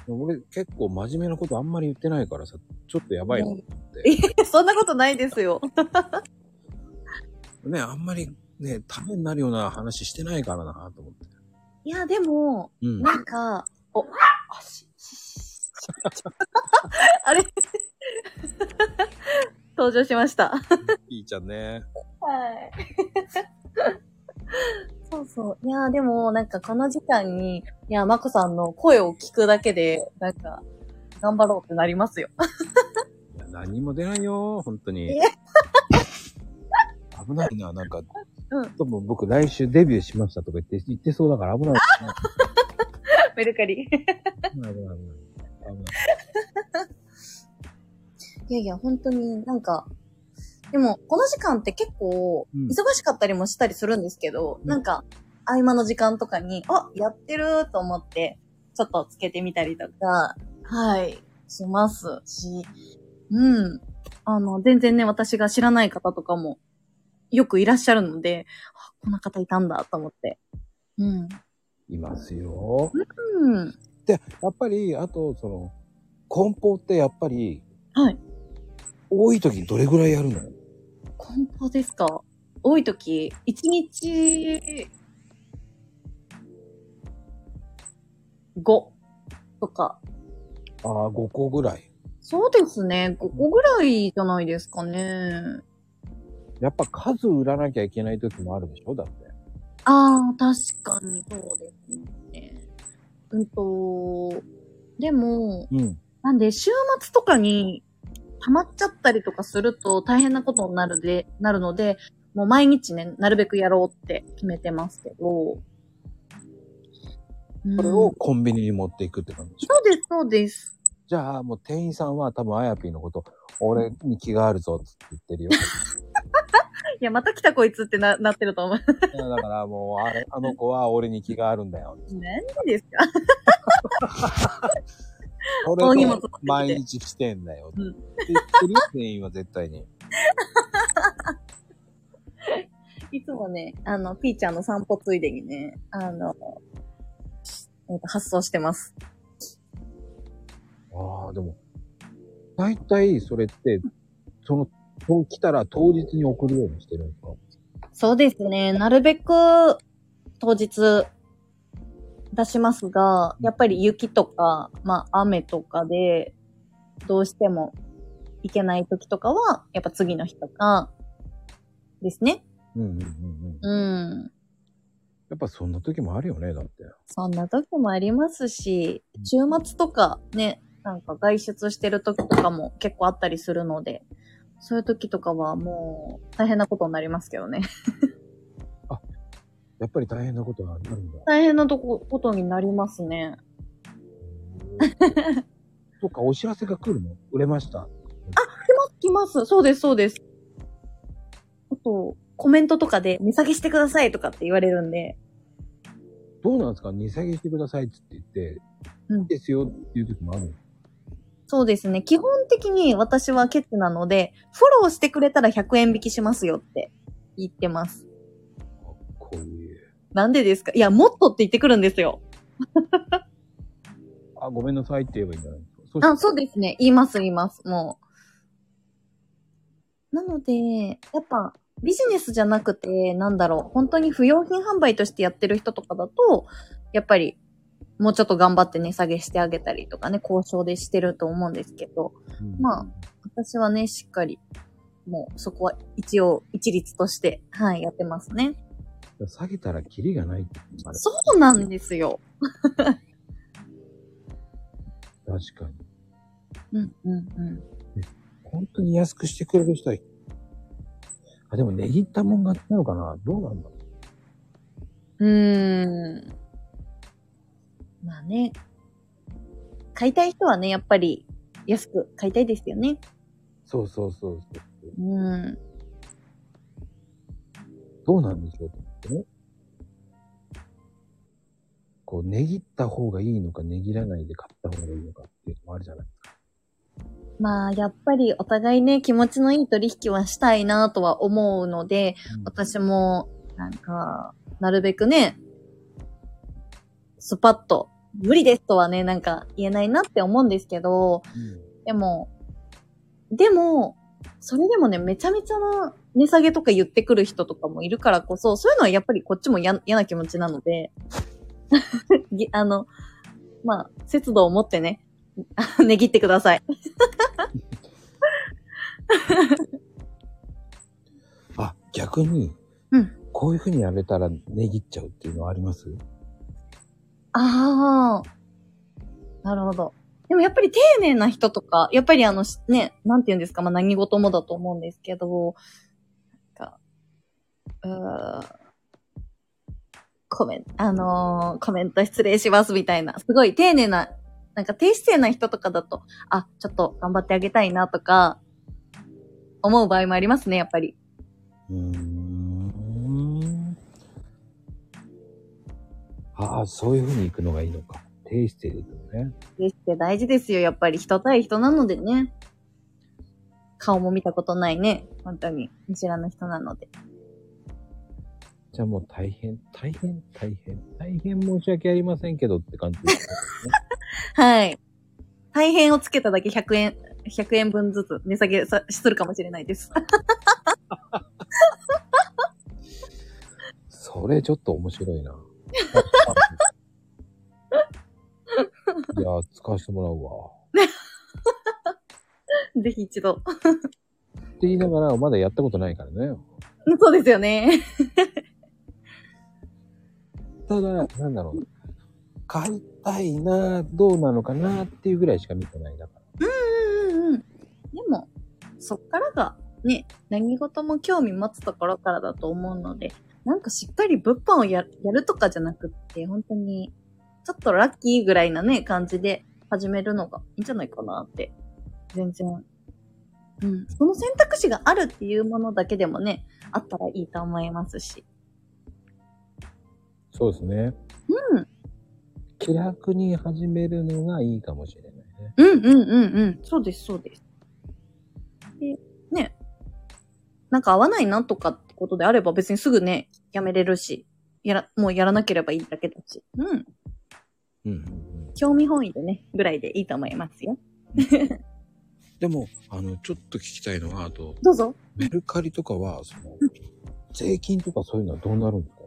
俺結構真面目なことあんまり言ってないからさ、ちょっとやばいなと思って。いやそんなことないですよ。ね、あんまりね、ためになるような話してないからなと思って。いや、でも、うん。なんか、お、あし、ししあれ？登場しました。いいちゃんね。はい。そうそう。いやーでも、なんかこの時間に、いや、まこさんの声を聞くだけで、なんか、頑張ろうってなりますよ。いや何も出ないよ、本当にえ？危ないな、なんか。うん多分僕来週デビューしましたとか言って、言ってそうだから危ないですね。メルカリ。危ない危ない危ない。危ない。いやいや、本当になんか、でも、この時間って結構、うん忙しかったりもしたりするんですけど、うんなんか、合間の時間とかに、あ、やってると思って、ちょっとつけてみたりとか、はい、しますし、うん。あの、全然ね、私が知らない方とかも、よくいらっしゃるので、あこんな方いたんだと思って。うん。いますよ。うん。で、やっぱり、あと、その、梱包ってやっぱり、はい。多い時どれぐらいやるの？梱包ですか？多い時、1日、5とか。ああ、5個ぐらい。そうですね。5個ぐらいじゃないですかね。やっぱ数売らなきゃいけない時もあるでしょ？だって。ああ、確かにそうですね。うんと、でも、うん。なんで、週末とかに溜まっちゃったりとかすると大変なことになるで、なるので、もう毎日ね、なるべくやろうって決めてますけど。うんそれをコンビニに持っていくって感じでしょ？そうです、そうです。じゃあ、もう店員さんは多分あやぴーのこと、俺に気があるぞって言ってるよ。いや、また来たこいつってな、なってると思う。いやだからもう、あれ、あの子は俺に気があるんだよ。何ですか？俺と毎日来てんだよ。うんって言ってる？よ店員は絶対に。いつもね、あの、ピーちゃんの散歩ついでにね、あの、えっと発送してます。ああ、でも、大体それって、その、そう来たら当日に送るようにしてるんですか？そうですね。なるべく当日出しますが、やっぱり雪とか、まあ雨とかで、どうしても行けない時とかは、やっぱ次の日とか、ですね。うんうんうんうん。うん。やっぱそんな時もあるよね、だって。そんな時もありますし、週末とかね、なんか外出してる時とかも結構あったりするので、そういう時とかはもう大変なことになりますけどね。やっぱり大変なことがあるんだ。大変なとこ、ことになりますね。そっか、お知らせが来るの？売れました。来ます。そうです、そうです。あと、コメントとかで値下げしてくださいとかって言われるんで、どうなんですか？値下げしてくださいって言って、うんいいですよっていう時もあるの？そうですね。基本的に私はケツなので、フォローしてくれたら100円引きしますよって言ってます。こういう。なんでですか？いや、もっとって言ってくるんですよ。あ、ごめんなさいって言えばいいんじゃないですか？あ、そうですね。言います、言います。もう。なので、やっぱ、ビジネスじゃなくて、なんだろう、本当に不用品販売としてやってる人とかだと、やっぱり、もうちょっと頑張って値下げしてあげたりとかね、交渉でしてると思うんですけど、うんまあ私はね、しっかり、もうそこは一応一律として、はい、やってますね。下げたらキリがないってそうなんですよ。確かに。うん、うん、うん。本当に安くしてくれる人は、あ、でも値切ったもんがなのかな？どうなんだろうーん。まあね。買いたい人はね、やっぱり安く買いたいですよね。うそうそうそうそう。うん。どうなんでしょう？ってね。こう、値切った方がいいのか、値切らないで買った方がいいのかっていうのもあるじゃないですか。まあ、やっぱりお互いね、気持ちのいい取引はしたいなとは思うので、私も、なんか、なるべくね、スパッと、無理ですとはね、なんか言えないなって思うんですけど、うんでも、でも、それでもね、めちゃめちゃな値下げとか言ってくる人とかもいるからこそ、そういうのはやっぱりこっちも嫌嫌な気持ちなので、ぎあの、まあ、節度を持ってね、値切ってください。あ、逆に、うんこういう風にやれたら値切っちゃうっていうのはあります？ああ。なるほど。でもやっぱり丁寧な人とか、やっぱりあの、しね、なんて言うんですか、まあ何事もだと思うんですけど、コメント、あのーコメント失礼しますみたいな、すごい丁寧な、なんか低姿勢な人とかだと、あ、ちょっと頑張ってあげたいなとか、思う場合もありますね、やっぱり。うーん。ああ、そういう風に行くのがいいのか。低姿勢で行くのね。低姿勢大事ですよ、やっぱり人対人なのでね。顔も見たことないね。本当に。見知らぬ人なので。じゃあもう大変、大変、大変、大変申し訳ありませんけどって感じですね。はい。大変をつけただけ100円、100円分ずつ値下げさするかもしれないです。それちょっと面白いな。いや、使わせてもらうわ。ぜひ一度。って言いながら、まだやったことないからね。そうですよね。ただ、なんだろう。買いたいな、どうなのかなっていうぐらいしか見てないだから。うんうんうん。でも、そっからが、ね、何事も興味持つところからだと思うので、なんかしっかり物販をややるとかじゃなくって、本当に、ちょっとラッキーぐらいなね、感じで始めるのがいいんじゃないかなって。全然。うん。その選択肢があるっていうものだけでもね、あったらいいと思いますし。そうですね。うん。気楽に始めるのがいいかもしれないね。うんうんうんうん。そうです、そうです。で、ね。なんか合わないなとかってことであれば別にすぐね、やめれるし、やら、もうやらなければいいだけだし。うん。うんうんうん。興味本位でね、ぐらいでいいと思いますよ。でも、あの、ちょっと聞きたいのは、あと、どうぞ。メルカリとかは、その、税金とかそういうのはどうなるんですか？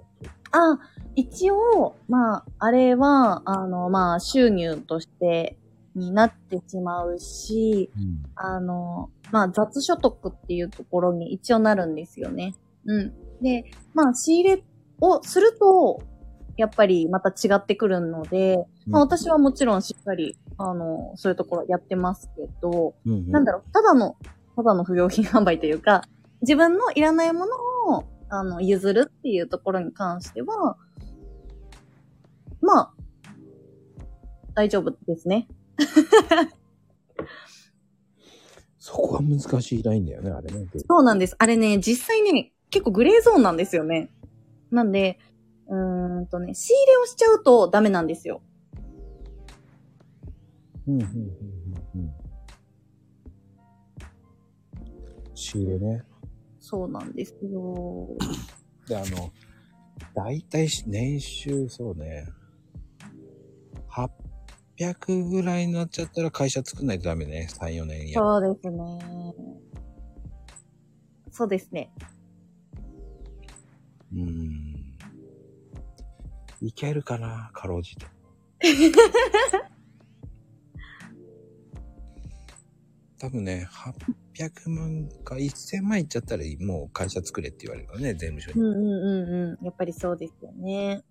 あ、一応、まあ、あれは、あの、まあ、収入としてになってしまうし、うん。あの、まあ、雑所得っていうところに一応なるんですよね。うん。で、まあ、仕入れをすると、やっぱりまた違ってくるので、まあ、私はもちろんしっかり、あの、そういうところやってますけど、うんうん、なんだろう、ただの、ただの不用品販売というか、自分のいらないものを、あの、譲るっていうところに関しては、まあ、大丈夫ですね。そこは難しいラインだよね、あれね。そうなんです。あれね、実際ね、結構グレーゾーンなんですよね。なんで、うーんとね、仕入れをしちゃうとダメなんですよ。うん、うん、うん、うん。うん仕入れね。そうなんですよ。で、あの、だいたい年収、そうね、800ぐらいになっちゃったら会社作んないとダメね。3、4年やる。そうですね。そうですね。うーん。いけるかな、かろうじて。多分ね、800万か1000万いっちゃったらもう会社作れって言われるからね、税務署に。うんうんうんうん。やっぱりそうですよね。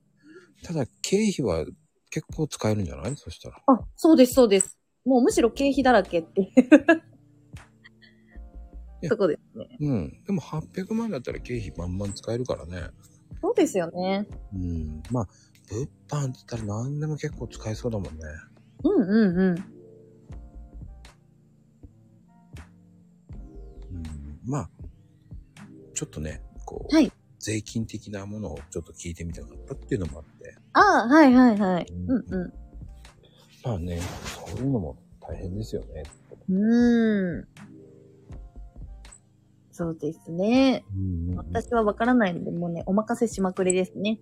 ただ、経費は結構使えるんじゃない？そしたら。あ、そうですそうです。もうむしろ経費だらけっていうやそこですね。うん。でも800万だったら経費バンバン使えるからね。そうですよね。うん。まあ、物販って言ったら何でも結構使えそうだもんね。うんうんうん。まあ、ちょっとね、こう、はい。税金的なものをちょっと聞いてみたかったっていうのもあって。ああ、はいはいはい。うんうまあね、そういうのも大変ですよね。ん。うーん。そうですね。うんうんうん私はわからないので、もうね、お任せしまくりですね。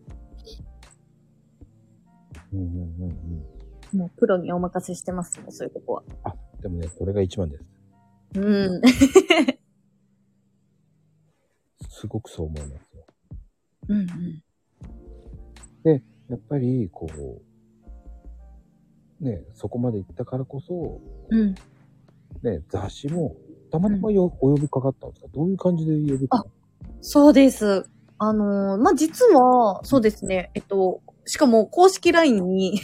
うんうんうんうん。もうプロにお任せしてますもん、そういうとこは。あ、でもね、それが一番です。うん。すごくそう思いますよ。うんうん。やっぱり、こう、ね、そこまで行ったからこそ、うん。ね、雑誌も、たまたまよ、お呼びかかったんですか？どういう感じで呼びかかっそうです。あのーまあ、実は、そうですね。えっと、しかも公式 LINE に、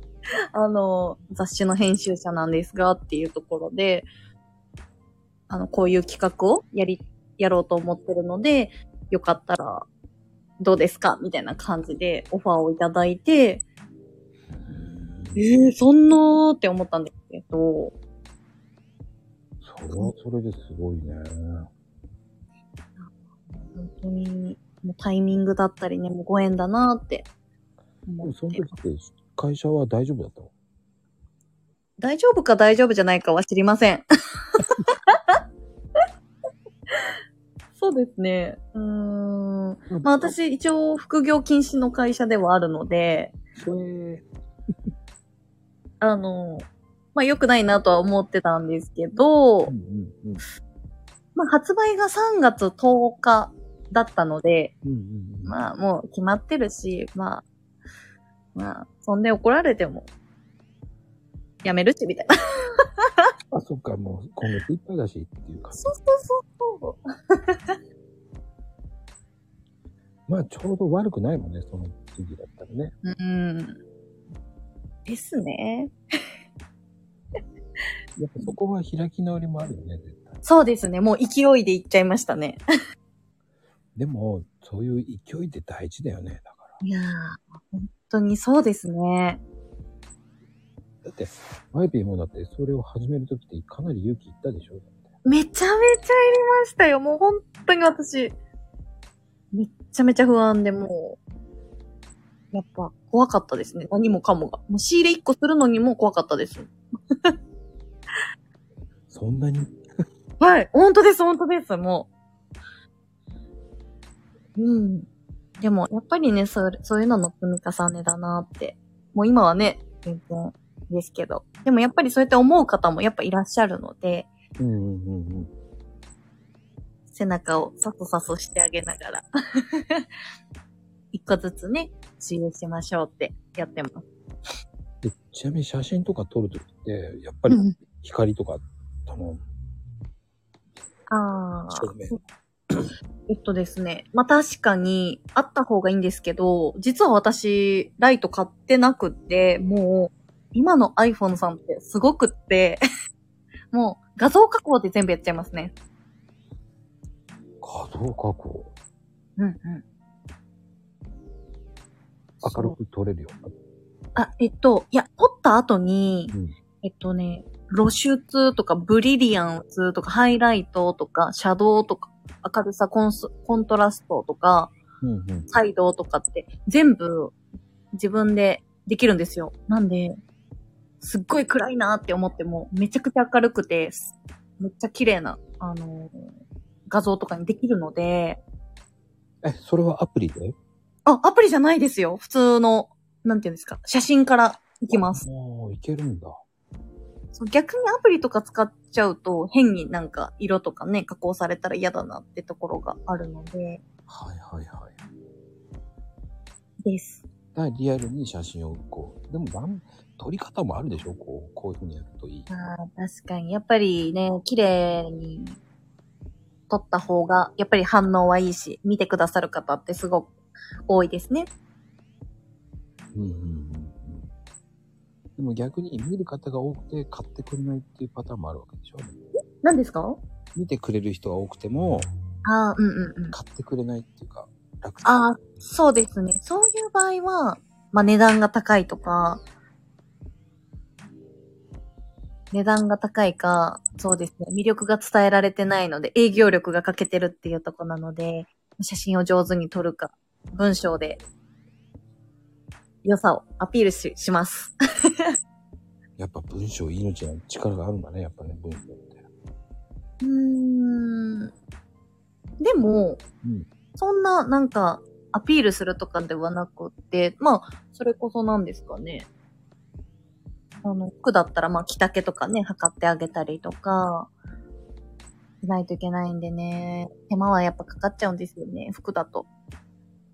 あのー雑誌の編集者なんですがっていうところで、あの、こういう企画をやり、やろうと思ってるので、よかったら、どうですかみたいな感じでオファーをいただいて、たえー、そんなーって思ったんですけど、それはそれですごいね。本当に、もうタイミングだったりね、もうご縁だなーってってもその時って会社は大丈夫だったの？大丈夫か大丈夫じゃないかは知りません。そうですね。うーん。まあ私、一応、副業禁止の会社ではあるので、あの、まあ良くないなとは思ってたんですけど、うんうんうん。まあ発売が3月10日だったので、うんうんうん。まあもう決まってるし、まあ、まあ、そんで怒られても、やめるし、みたいな。あ、そっか、もう今月いっぱいだしっていう感じ。そうそうそう。まあちょうど悪くないもんね、その時期だったらね。うん。ですね。やっぱそこは開き直りもあるよね、絶対。そうですね。もう勢いでいっちゃいましたね。でも、そういう勢いって大事だよね、だから。いやー、本当にそうですね。だって、マイピーもだって、それを始めるときってかなり勇気いったでしょ？めちゃめちゃ入りましたよ。もう本当に私、めっちゃめちゃ不安でもう、やっぱ怖かったですね。何もかもが。もう仕入れ1個するのにも怖かったです。そんなに？はい。本当です、本当です、もう。うん。でも、やっぱりね、そうそういうのの積み重ねだなって。もう今はね、全然ですけど。でもやっぱりそうやって思う方もやっぱいらっしゃるので、うんうんうんうん。背中をさそさそしてあげながら。一個ずつね、使用しましょうってやってます。でちなみに写真とか撮るときって、やっぱりうん光とか、その、ああ。照明。えっとですね。まあ、確かに、あった方がいいんですけど、実は私、ライト買ってなくって、もう、今の iPhone さんってすごくって、もう、画像加工で全部やっちゃいますね。画像加工？うんうん。明るく撮れるよ。あ、えっと、いや、撮った後に、うん。えっとね、露出とかブリリアンスとかハイライトとかシャドウとか明るさコンスコントラストとかうんうん。サイドとかって全部自分でできるんですよ。なんで、すっごい暗いなって思ってもめちゃくちゃ明るくて、すめっちゃ綺麗な、あのー画像とかにできるので、え、それはアプリで？あ、アプリじゃないですよ。普通の、なんていうんですか、写真からいきます。もういけるんだ。そう逆にアプリとか使っちゃうと変になんか色とかね、加工されたら嫌だなってところがあるので、はいはいはい。です。だからリアルに写真をこう、でもなん撮り方もあるでしょ？こう、こういう風にやるといい。あー確かに。やっぱりね、綺麗に撮った方が、やっぱり反応はいいし、見てくださる方ってすごく多いですね。うんうんうんうん。でも逆に見る方が多くて買ってくれないっていうパターンもあるわけでしょ？何ですか？見てくれる人が多くても、ああ、うんうんうん。買ってくれないっていうか、楽ああ、そうですね。そういう場合は、まあ値段が高いとか、値段が高いか、そうですね。魅力が伝えられてないので、営業力が欠けてるっていうとこなので、写真を上手に撮るか、文章で、良さをアピールしします。やっぱ文章命の力があるんだね、やっぱね、文章って。うーん。でも、うんそんな、なんか、アピールするとかではなくって、まあ、それこそなんですかね。あの、服だったら、まあ、着丈とかね、測ってあげたりとか、しないといけないんでね、手間はやっぱかかっちゃうんですよね、服だと。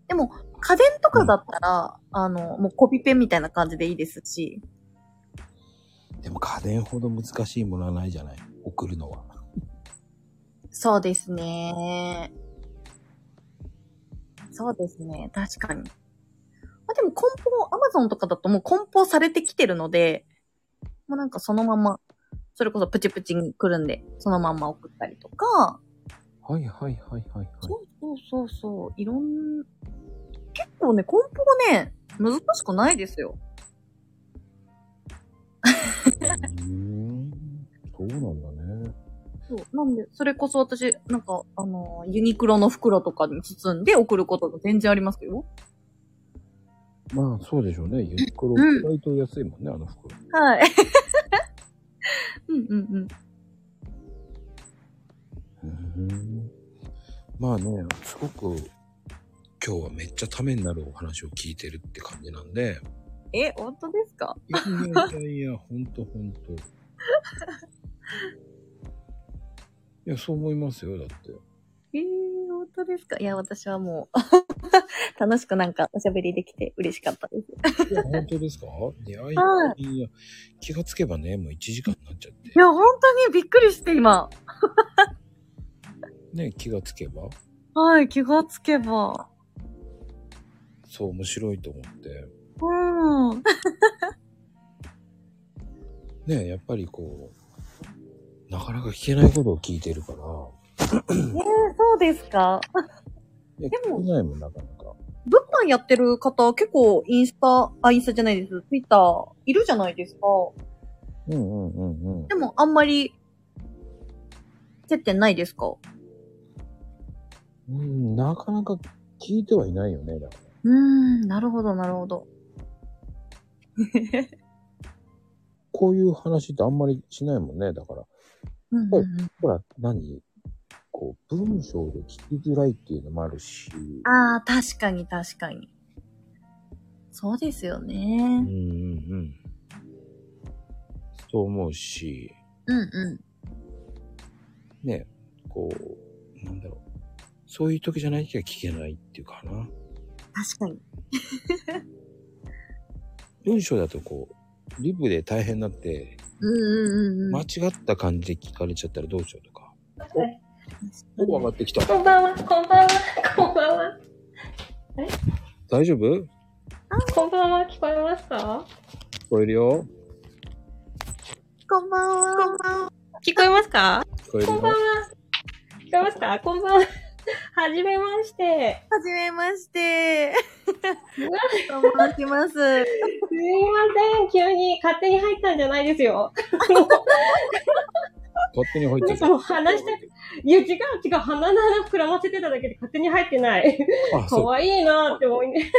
でも、家電とかだったら、あの、もうコピペみたいな感じでいいですし、でも家電ほど難しいものはないじゃない？送るのは。そうですね。そうですね。確かに。まあ、でも梱包、アマゾンとかだともう梱包されてきてるので、もうなんかそのまま、それこそプチプチに来るんで、そのまんま送ったりとか、はいはいはいはいはい。そうそうそうそう、いろん、結構ね、梱包ね、難しくないですよ。そうなんだね。そう。なんで、それこそ私、なんか、あの、ユニクロの袋とかに包んで送ることが全然ありますよ。まあそうでしょうね。ユニクロ、うん意外と安いもんね、あの袋。はい。うんうんうん。うーん。まあね、すごく今日はめっちゃためになるお話を聞いてるって感じなんで。え、本当ですか？いやいやいやいや、ほんとほんと。いや、そう思いますよ、だって。えー、本当ですか？いや、私はもう、楽しくなんかおしゃべりできて嬉しかったです。いや、本当ですか？いやいや、、はいや、気がつけばね、もう1時間になっちゃってい。や、本当にびっくりして今。ね、気がつけば、はい、気がつけば。そう面白いと思って。うん。ね、やっぱりこう、なかなか聞けないことを聞いてるから、えー、そうですか？でもないもん、なかなか。物販やってる方結構インスタ、あ、インスタじゃないです。ツイッターいるじゃないですか。うんうんうんうん。でもあんまり接点ないですか？うん、なかなか聞いてはいないよね、だから。うーん、なるほど、なるほど。こういう話ってあんまりしないもんね、だから。うんうんうんほら、何？こう、文章で聞きづらいっていうのもあるし、ああ、確かに確かに。そうですようんね。うんうん。そう思うし、うんうね、こう、なんだろう。そういう時じゃない時は聞けないっていうかな。ん。確かに。文章だとこう、リプで大変になって、うんうんうんうん。間違った感じで聞かれちゃったらどうしようとか。お、お、上がってきた。こんばんは、こんばんは、こんばんは。大丈夫？こんばんは、聞こえますか？聞こえるよ。こんばんは。聞こえますか？聞こえるよこんばん。は。聞こえますか？こんばんは。はじめまして。はじめまして。と申します。すいません。急に勝手に入ったんじゃないですよ。勝手に入ってた。なんかもう話したく、いや、違う違う。鼻の穴膨らませてただけで勝手に入ってない。あ、か。わいいなって思いね。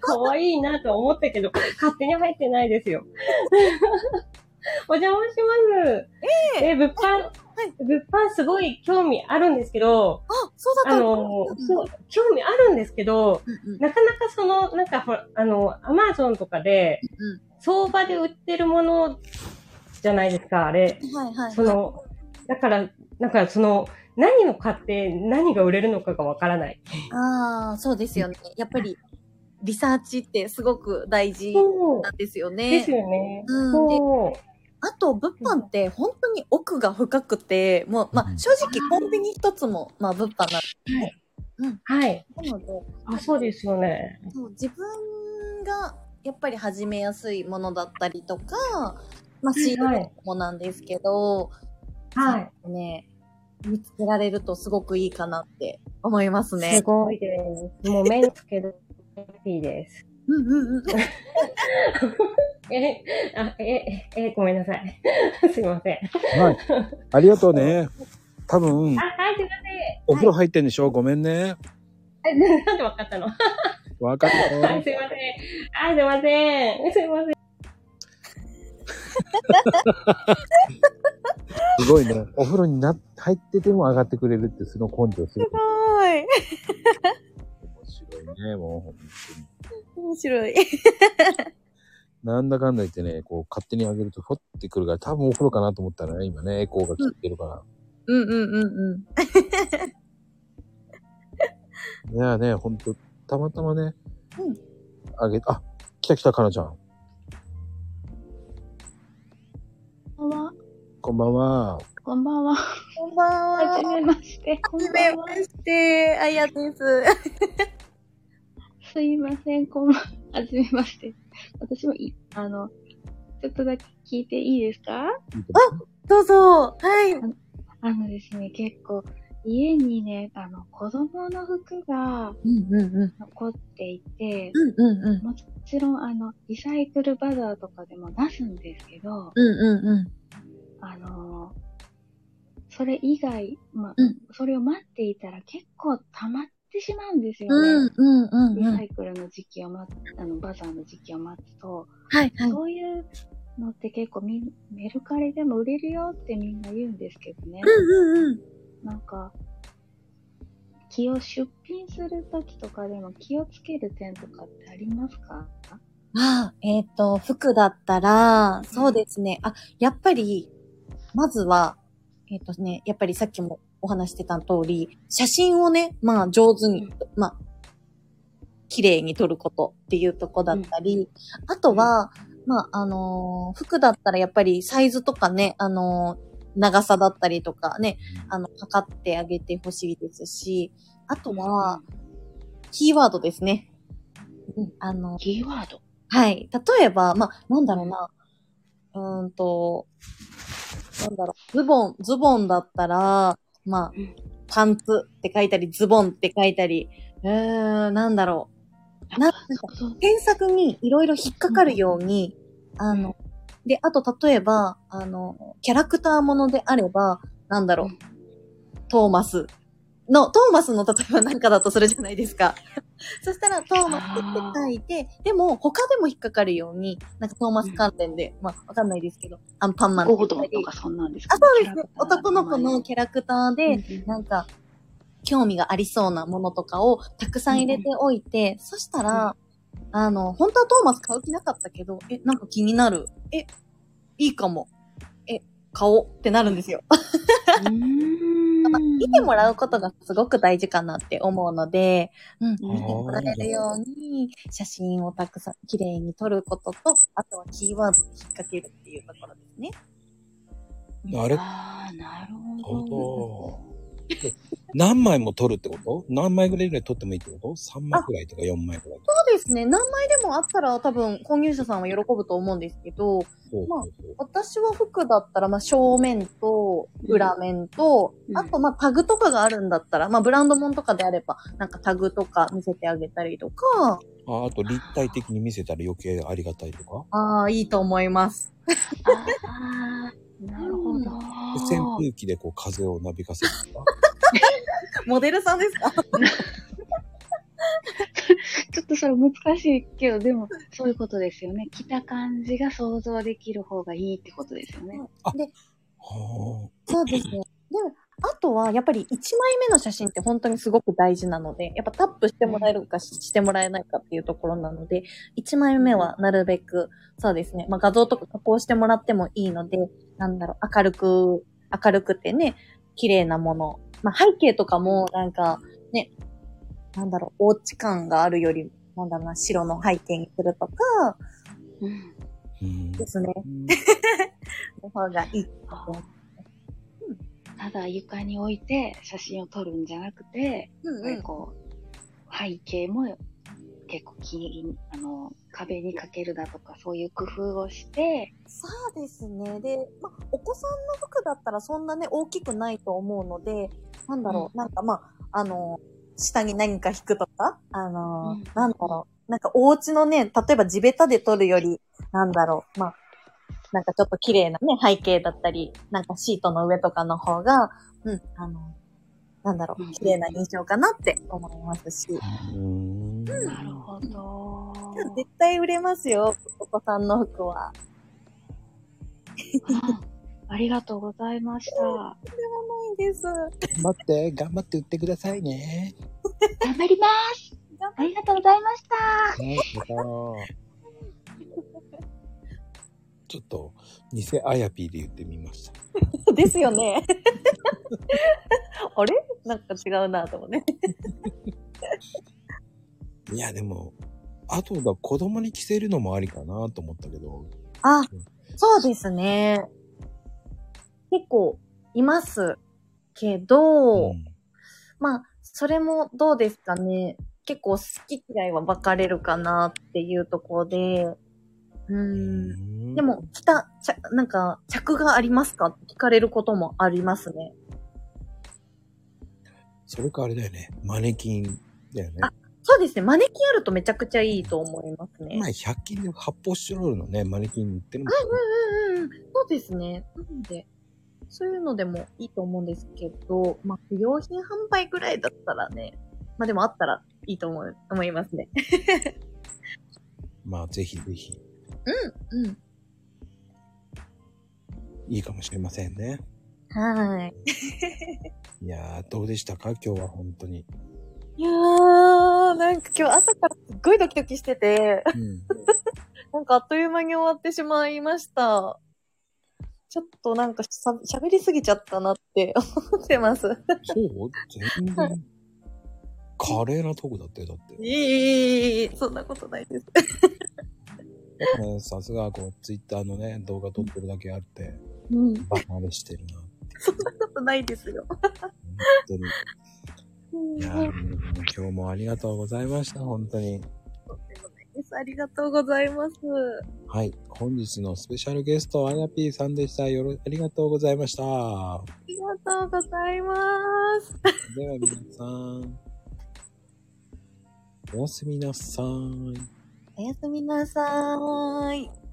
かわいいなと思ったけど、勝手に入ってないですよ。お邪魔します。ええ、物販、物販すごい興味あるんですけど、あ、そうだあったの、そう、興味あるんですけど、うんうんなかなかその、なんかほら、あの、アマゾンとかで、うん相場で売ってるものじゃないですか、あれ。はいはい。その、だから、なんかその、何を買って何が売れるのかがわからない。ああ、そうですよね。やっぱり、リサーチってすごく大事そうなんですよでねす。よね。うんでそう。あと、物販って本当に奥が深くて、もう、まあ、正直コンビニ一つも、まあ、物販なんはい。なので、あ、そうですよね。そう自分がやっぱり始めやすいものだったりとか、まあ、仕入れもなんですけど、はい。ね、見つけられるとすごくいいかなって思いますすね。ごいです。もう目につけるいいです。うんうんうん。え、あ、え、え、ごめんなさい。すいません。はい。ありがとうね。多分あ、、はい、すいまお風呂入ってんでしょ？ごめんね。せん。え、なんでわかったの？はわかったよ。い、すいません。あ、すいません。すいません。すごいね。お風呂にな、入ってても上がってくれるって、その根性すごくはい。面白いね。もう本当に。面白い。なんだかんだ言ってね、こう勝手に上げるとふってくるから、多分お風呂かなと思ったらね、今ね、エコーが効いてるから。うんうんうんうん。いやね、ほんと、たまたまね、うんあげ、あ、来た来た、かなちゃんこんばんは。こんばんは。こんばんは。はじめまして。こはじ。めまして。あやです。すいません。こんばんは。はじめまして。私もい、あの、ちょっとだけ聞いていいですか？どうぞ。はい。あのですね、結構、家にね、あの、子供の服がうんうんうん。残っていて、うんうんうん。もちろん、あの、リサイクルバザーとかでも出すんですけど、うんうんうん。あの、それ以外、まあ、うんそれを待っていたら結構溜まってしまうんですよね。うんうんうんうん。リサはいイクルの時期を待つ、あの、バザーの時期を待つと、はい。そういうのって結構みん、メルカリでも売れるよってみんな言うんですけどね。うんうんうん。なんか、気を出品するときとかでも気をつける点とかってありますか？ああ、えっ、と、服だったら、そうですね。あ、やっぱり、まずは、えっ、とね、やっぱりさっきもお話してた通り、写真をね、まあ上手に、まあ、綺麗に撮ることっていうとこだったり、あとは、まあ、あのー服だったらやっぱりサイズとかね、あのー長さだったりとかね、あの、測ってあげてほしいですし、あとは、キーワードですね。うん、あの、キーワード。はい。例えば、まあ、なんだろうな。うーんと、なんだろう、ズボン、ズボンだったら、まあうん、パンツって書いたり、ズボンって書いたり、えー、なんだろう。な、なんか。検索にいろいろ引っかかるように、あの、で、あと例えば、あの、キャラクターものであれば、なんだろう。うん、トーマスの、トーマスの例えばなんかだとするじゃないですか。そしたら、トーマスって書いて、でも他でも引っかかるように、なんかトーマス関連で、まあ、わかんないですけど、アンパンマンゴードンとかそんなんですか？あ、そうですね。男の子のキャラクターで、で、なんか、興味がありそうなものとかをたくさん入れておいて、そしたら、あの、本当はトーマス買う気なかったけど、え、なんか気になる。え、いいかも。え、買おうってなるんですよ。見てもらうことがすごく大事かなって思うので、うん、見てうんもらえるように、写真をたくさん綺麗に撮ることと、あとはキーワードに引っ掛けるっていうところですね。あれああ、なるほほど。ど。何枚も撮るってこと？何枚ぐらいぐらい撮ってもいいってこと ?3 枚くらいとか4枚くらいとか。そうですね。何枚でもあったら多分購入者さんは喜ぶと思うんですけど、ほうほうほう私は服だったら、まあ、正面と、裏面と、うんあと、まあ、タグとかがあるんだったら、まあ、ブランドもんとかであれば、なんかタグとか見せてあげたりとか、ああと立体的に見せたら余計ありがたいとか？ああ、いいと思います。ああ、なるほど。で扇風機でこう風をなびかせるとか。モデルさんですか？ちょっとそれ難しいけど、でも、そういうことですよね。着た感じが想像できる方がいいってことですよね。はそうですね。でも、あとは、やっぱり1枚目の写真って本当にすごく大事なので、やっぱタップしてもらえるかししてもらえないかっていうところなので、1枚目はなるべく、そうですね、まあ画像とか加工してもらってもいいので、なんだろう、明るく、明るくてね、綺麗なもの。まあ背景とかも、なんか、ね、なんだろう、お家感があるより、なんだろうな、白の背景にするとか、うん。うんですね、うん の方がいいと思う。ただ床に置いて写真を撮るんじゃなくて、うんやっぱりこう、背景も結構きに、あの、壁にかけるだとか、そういう工夫をして、そうですね。で、まあ、お子さんの服だったらそんなね、大きくないと思うので、なんだろう、なんかまあ、あの、下に何か引くとか、あの、うん。なんだろう、なんかお家のね、例えば地べたで撮るより、なんだろう、まあ、なんかちょっと綺麗なね、背景だったり、なんかシートの上とかの方が、うん、あの、なんだろう綺麗な印象かなって思いますし、うんなるほど。絶対売れますよ、お子さんの服は。うんありがとうございました。ないです。頑張って、頑張って売ってくださいね。頑張ります。ありがとうございましたちょっと、偽あやぴーで言ってみました。ですよね。あれ？なんか違うなと思うね。いや、でも、あとだ、子供に着せるのもありかなと思ったけど、あ、そうですね。結構いますけど、うんまあ、それもどうですかね。結構好き嫌いは分かれるかなっていうところで、うーん。でも、着た、ちゃ、なんか、着がありますか？って聞かれることもありますね。それかあれだよね。マネキンだよね。あそうですね。マネキンあるとめちゃくちゃいいと思いますね。今、100均で発泡スチロールのね、マネキン売ってるんですよ。うんうんうん。そうですね。なので、そういうのでもいいと思うんですけど、まあ、不用品販売ぐらいだったらね、まあでもあったらいいと思う、思いますね。まあ、ぜひぜひ、うん。いいかもしれませんね。はい。いやー、どうでしたか？今日は本当に。いやー、なんか今日朝からすっごいドキドキしてて、うん。なんかあっという間に終わってしまいました。ちょっとなんかしゃ喋りすぎちゃったなって 思ってます。そう？全然。華麗なトークだったよ、だって。いいいいそんなことないです。さすが、こう、ツイッターのね、動画撮ってるだけあって、うん。バカれしてるな。そんなことないですよ。本当に。いやー、今日もありがとうございました、本当に。とんでもないですありがとうございます。はい。本日のスペシャルゲスト、あやぴーさんでした。よろ、ありがとうございました。ありがとうございます。では皆さん、おやすみなさい。おやすみなさーい。